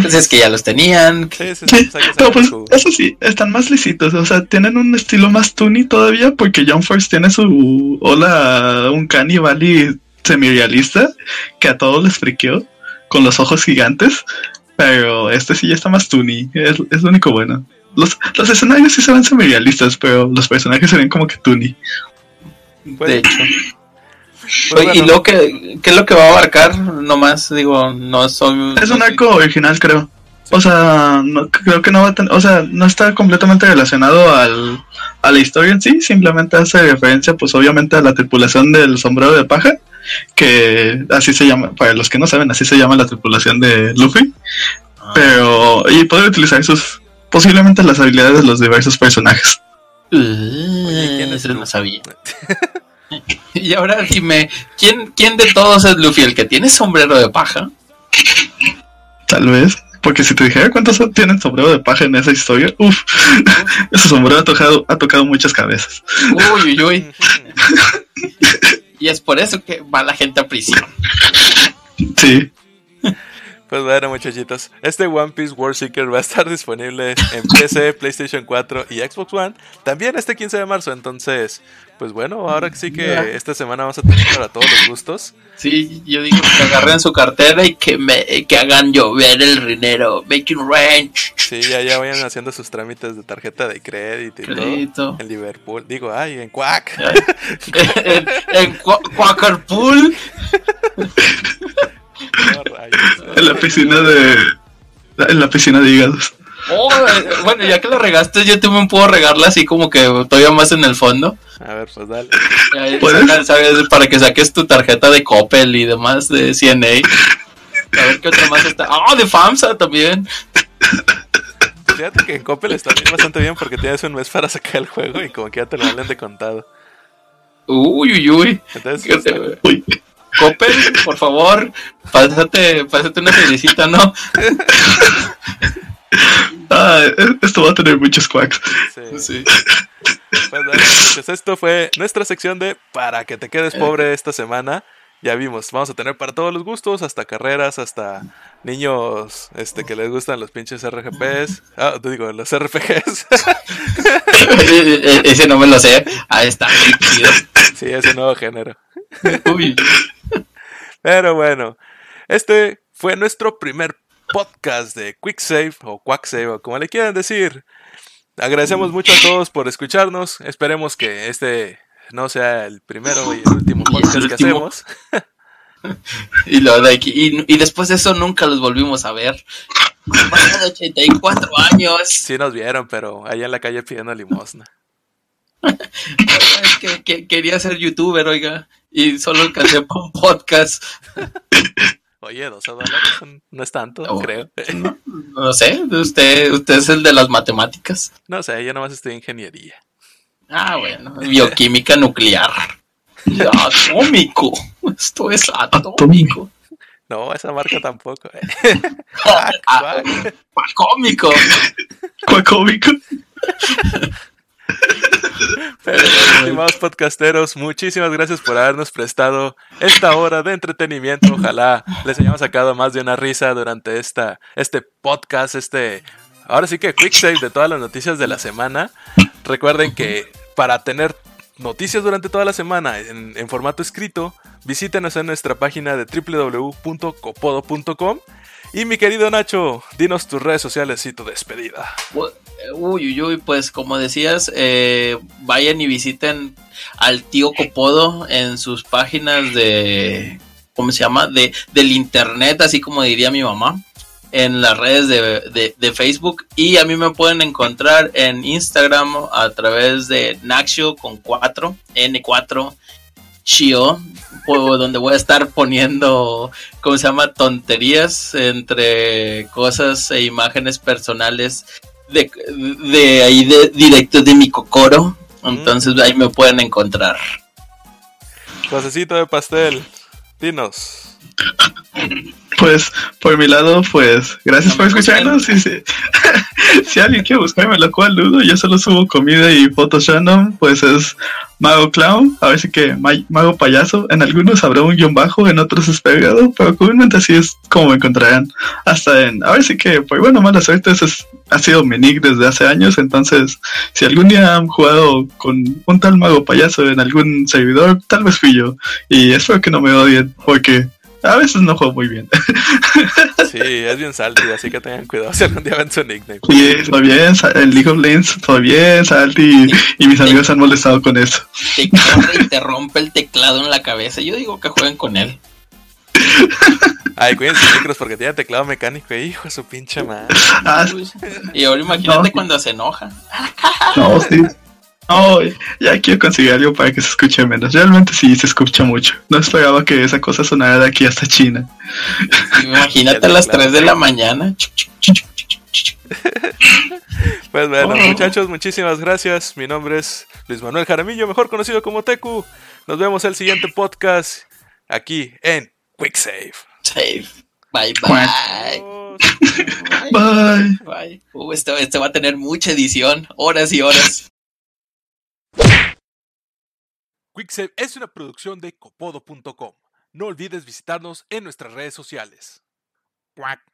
Pues es que ya los tenían. Sí, sí, sí, pero pues eso sí, están más lisitos, o sea, tienen un estilo más toony todavía porque John Force tiene su hola, un caníbal y semi-realista que a todos les friqueó con los ojos gigantes, pero este sí ya está más toony, es, es lo único bueno. Los, los escenarios sí se ven semi-realistas, pero los personajes se ven como que toony. De hecho. Pues, Oye, bueno, ¿Y lo que, qué es lo que va a abarcar? Nomás, digo, no soy... Es un arco original, creo. O sea, no, creo que no va a tener, o sea, no está completamente relacionado al, a la historia en sí, simplemente hace referencia, pues obviamente a la tripulación del sombrero de paja, que así se llama, para los que no saben, así se llama la tripulación de Luffy, Ah. pero, y puede utilizar sus, posiblemente las habilidades de los diversos personajes. Oye, ¿quién es no sabía. y ahora dime, ¿quién, ¿quién de todos es Luffy? ¿El que tiene sombrero de paja? Tal vez. Porque si te dijera cuántos tienen sombrero de paja en esa historia, uff, ese sombrero ha tocado, ha tocado muchas cabezas. Uy, uy, uy. Y es por eso que va la gente a prisión. Sí. Pues bueno, muchachitos, este One Piece War Seeker va a estar disponible en PC, PlayStation 4 y Xbox One también este 15 de marzo. Entonces, pues bueno, ahora que sí que esta semana vamos a tener para todos los gustos. Sí, yo digo que agarren su cartera y que me que hagan llover el dinero. Making ranch. Sí, ya, ya vayan haciendo sus trámites de tarjeta de crédito y Crédito. todo. En Liverpool, digo, ay, en Quack. en en Qua- Quackerpool. No. En la piscina de. En la piscina de hígados. Oh, bueno, ya que la regaste, yo también puedo regarla así como que todavía más en el fondo. A ver, pues dale. Ahí ¿Puedes? saca- ¿sabes? Para que saques tu tarjeta de Coppel y demás de CNA. A ver qué otra más está. Ah, de FAMSA también. Fíjate que en Coppel está bien, bastante bien porque tienes un mes para sacar el juego y como que ya te lo valen de contado. Uy, uy, uy. Entonces, ¿Qué te- Uy. Coppel, por favor, pásate, pásate una felicita, ¿no? Ah, esto va a tener muchos quacks. sí. Sí. Pues dale, muchachos, esto fue nuestra sección de Para que te quedes pobre esta semana. Ya vimos, vamos a tener para todos los gustos, hasta carreras, hasta niños este que les gustan los pinches RGPs. Ah, te digo, los RPGs. E- Ese no me lo sé. Ah, está sí, ese nuevo género. Uy. Pero bueno, este fue nuestro primer podcast de Quick Save o Quack Save o como le quieran decir. Agradecemos mucho a todos por escucharnos. Esperemos que este no sea el primero y el último el podcast que hacemos. Y, lo de aquí- y, y después de eso nunca los volvimos a ver. Más de 84 años. Sí nos vieron, pero allá en la calle pidiendo limosna. Es que, que- quería ser youtuber, oiga. Y solo alcancé para un podcast. Oye, 12 dólares no es tanto, Oh. creo. No sé, usted, usted es el de las matemáticas. No sé, yo nomás estoy en ingeniería. Ah, bueno. Bioquímica nuclear. Atómico. Esto es atómico. No, esa marca tampoco. eh. Ah, Quack. Cómico. Cuacómico. Pero, estimados podcasteros, muchísimas gracias por habernos prestado esta hora de entretenimiento. Ojalá les hayamos sacado más de una risa durante esta, este podcast, este, ahora sí que quick save de todas las noticias de la semana. Recuerden que para tener noticias durante toda la semana en, formato escrito, visítenos en nuestra página de www.copodo.com. Y mi querido Nacho, dinos tus redes sociales y tu despedida. Uy, uy, uy, pues como decías, eh, vayan y visiten al tío Copodo en sus páginas de, ¿cómo se llama? De, del internet, así como diría mi mamá, en las redes de, de- de Facebook. Y a mí me pueden encontrar en Instagram a través de Naxio con 4, N4, Chio, donde voy a estar poniendo, ¿cómo se llama? Tonterías entre cosas e imágenes personales de, de ahí de, directo de mi cocoro. Entonces ahí me pueden encontrar. Josecito de pastel, dinos. Pues, por mi lado, pues, gracias por escucharnos. Si, si alguien quiere buscarme, lo cual dudo, yo solo subo comida y fotos random, pues es Mago Clown, a ver si que ma- Mago Payaso. En algunos habrá un guion bajo, en otros es pegado, pero comúnmente así es como me encontrarán. Hasta en, a ver si que, por bueno, mala suerte, ese es- ha sido mi nick desde hace años. Entonces, si algún día han jugado con un tal Mago Payaso en algún servidor, tal vez fui yo. Y espero que no me odien, porque a veces no juego muy bien. Sí, es bien salty, así que tengan cuidado si algún día ven su nickname. Sí, todo bien, en League of Legends, todo bien, Salty, y, y mis amigos se han molestado con eso. Te corre y te rompe el teclado en la cabeza. Yo digo que jueguen con él. Ay, cuídense los micros porque tiene teclado mecánico, hijo de su pinche madre. Ah, Y ahora imagínate No. cuando se enoja. no, sí. No, ya quiero conseguir algo para que se escuche menos. Realmente sí se escucha mucho. No esperaba que esa cosa sonara de aquí hasta China. Imagínate a las 3 de la mañana. Pues bueno, Oh. muchachos, muchísimas gracias. Mi nombre es Luis Manuel Jaramillo, mejor conocido como Teku. Nos vemos el siguiente podcast aquí en Quick Save. Safe. Bye, bye. Adiós. Bye. Bye. Uh, este, este va a tener mucha edición. Horas y horas. QuickSave es una producción de copodo.com. No olvides visitarnos en nuestras redes sociales. Cuac.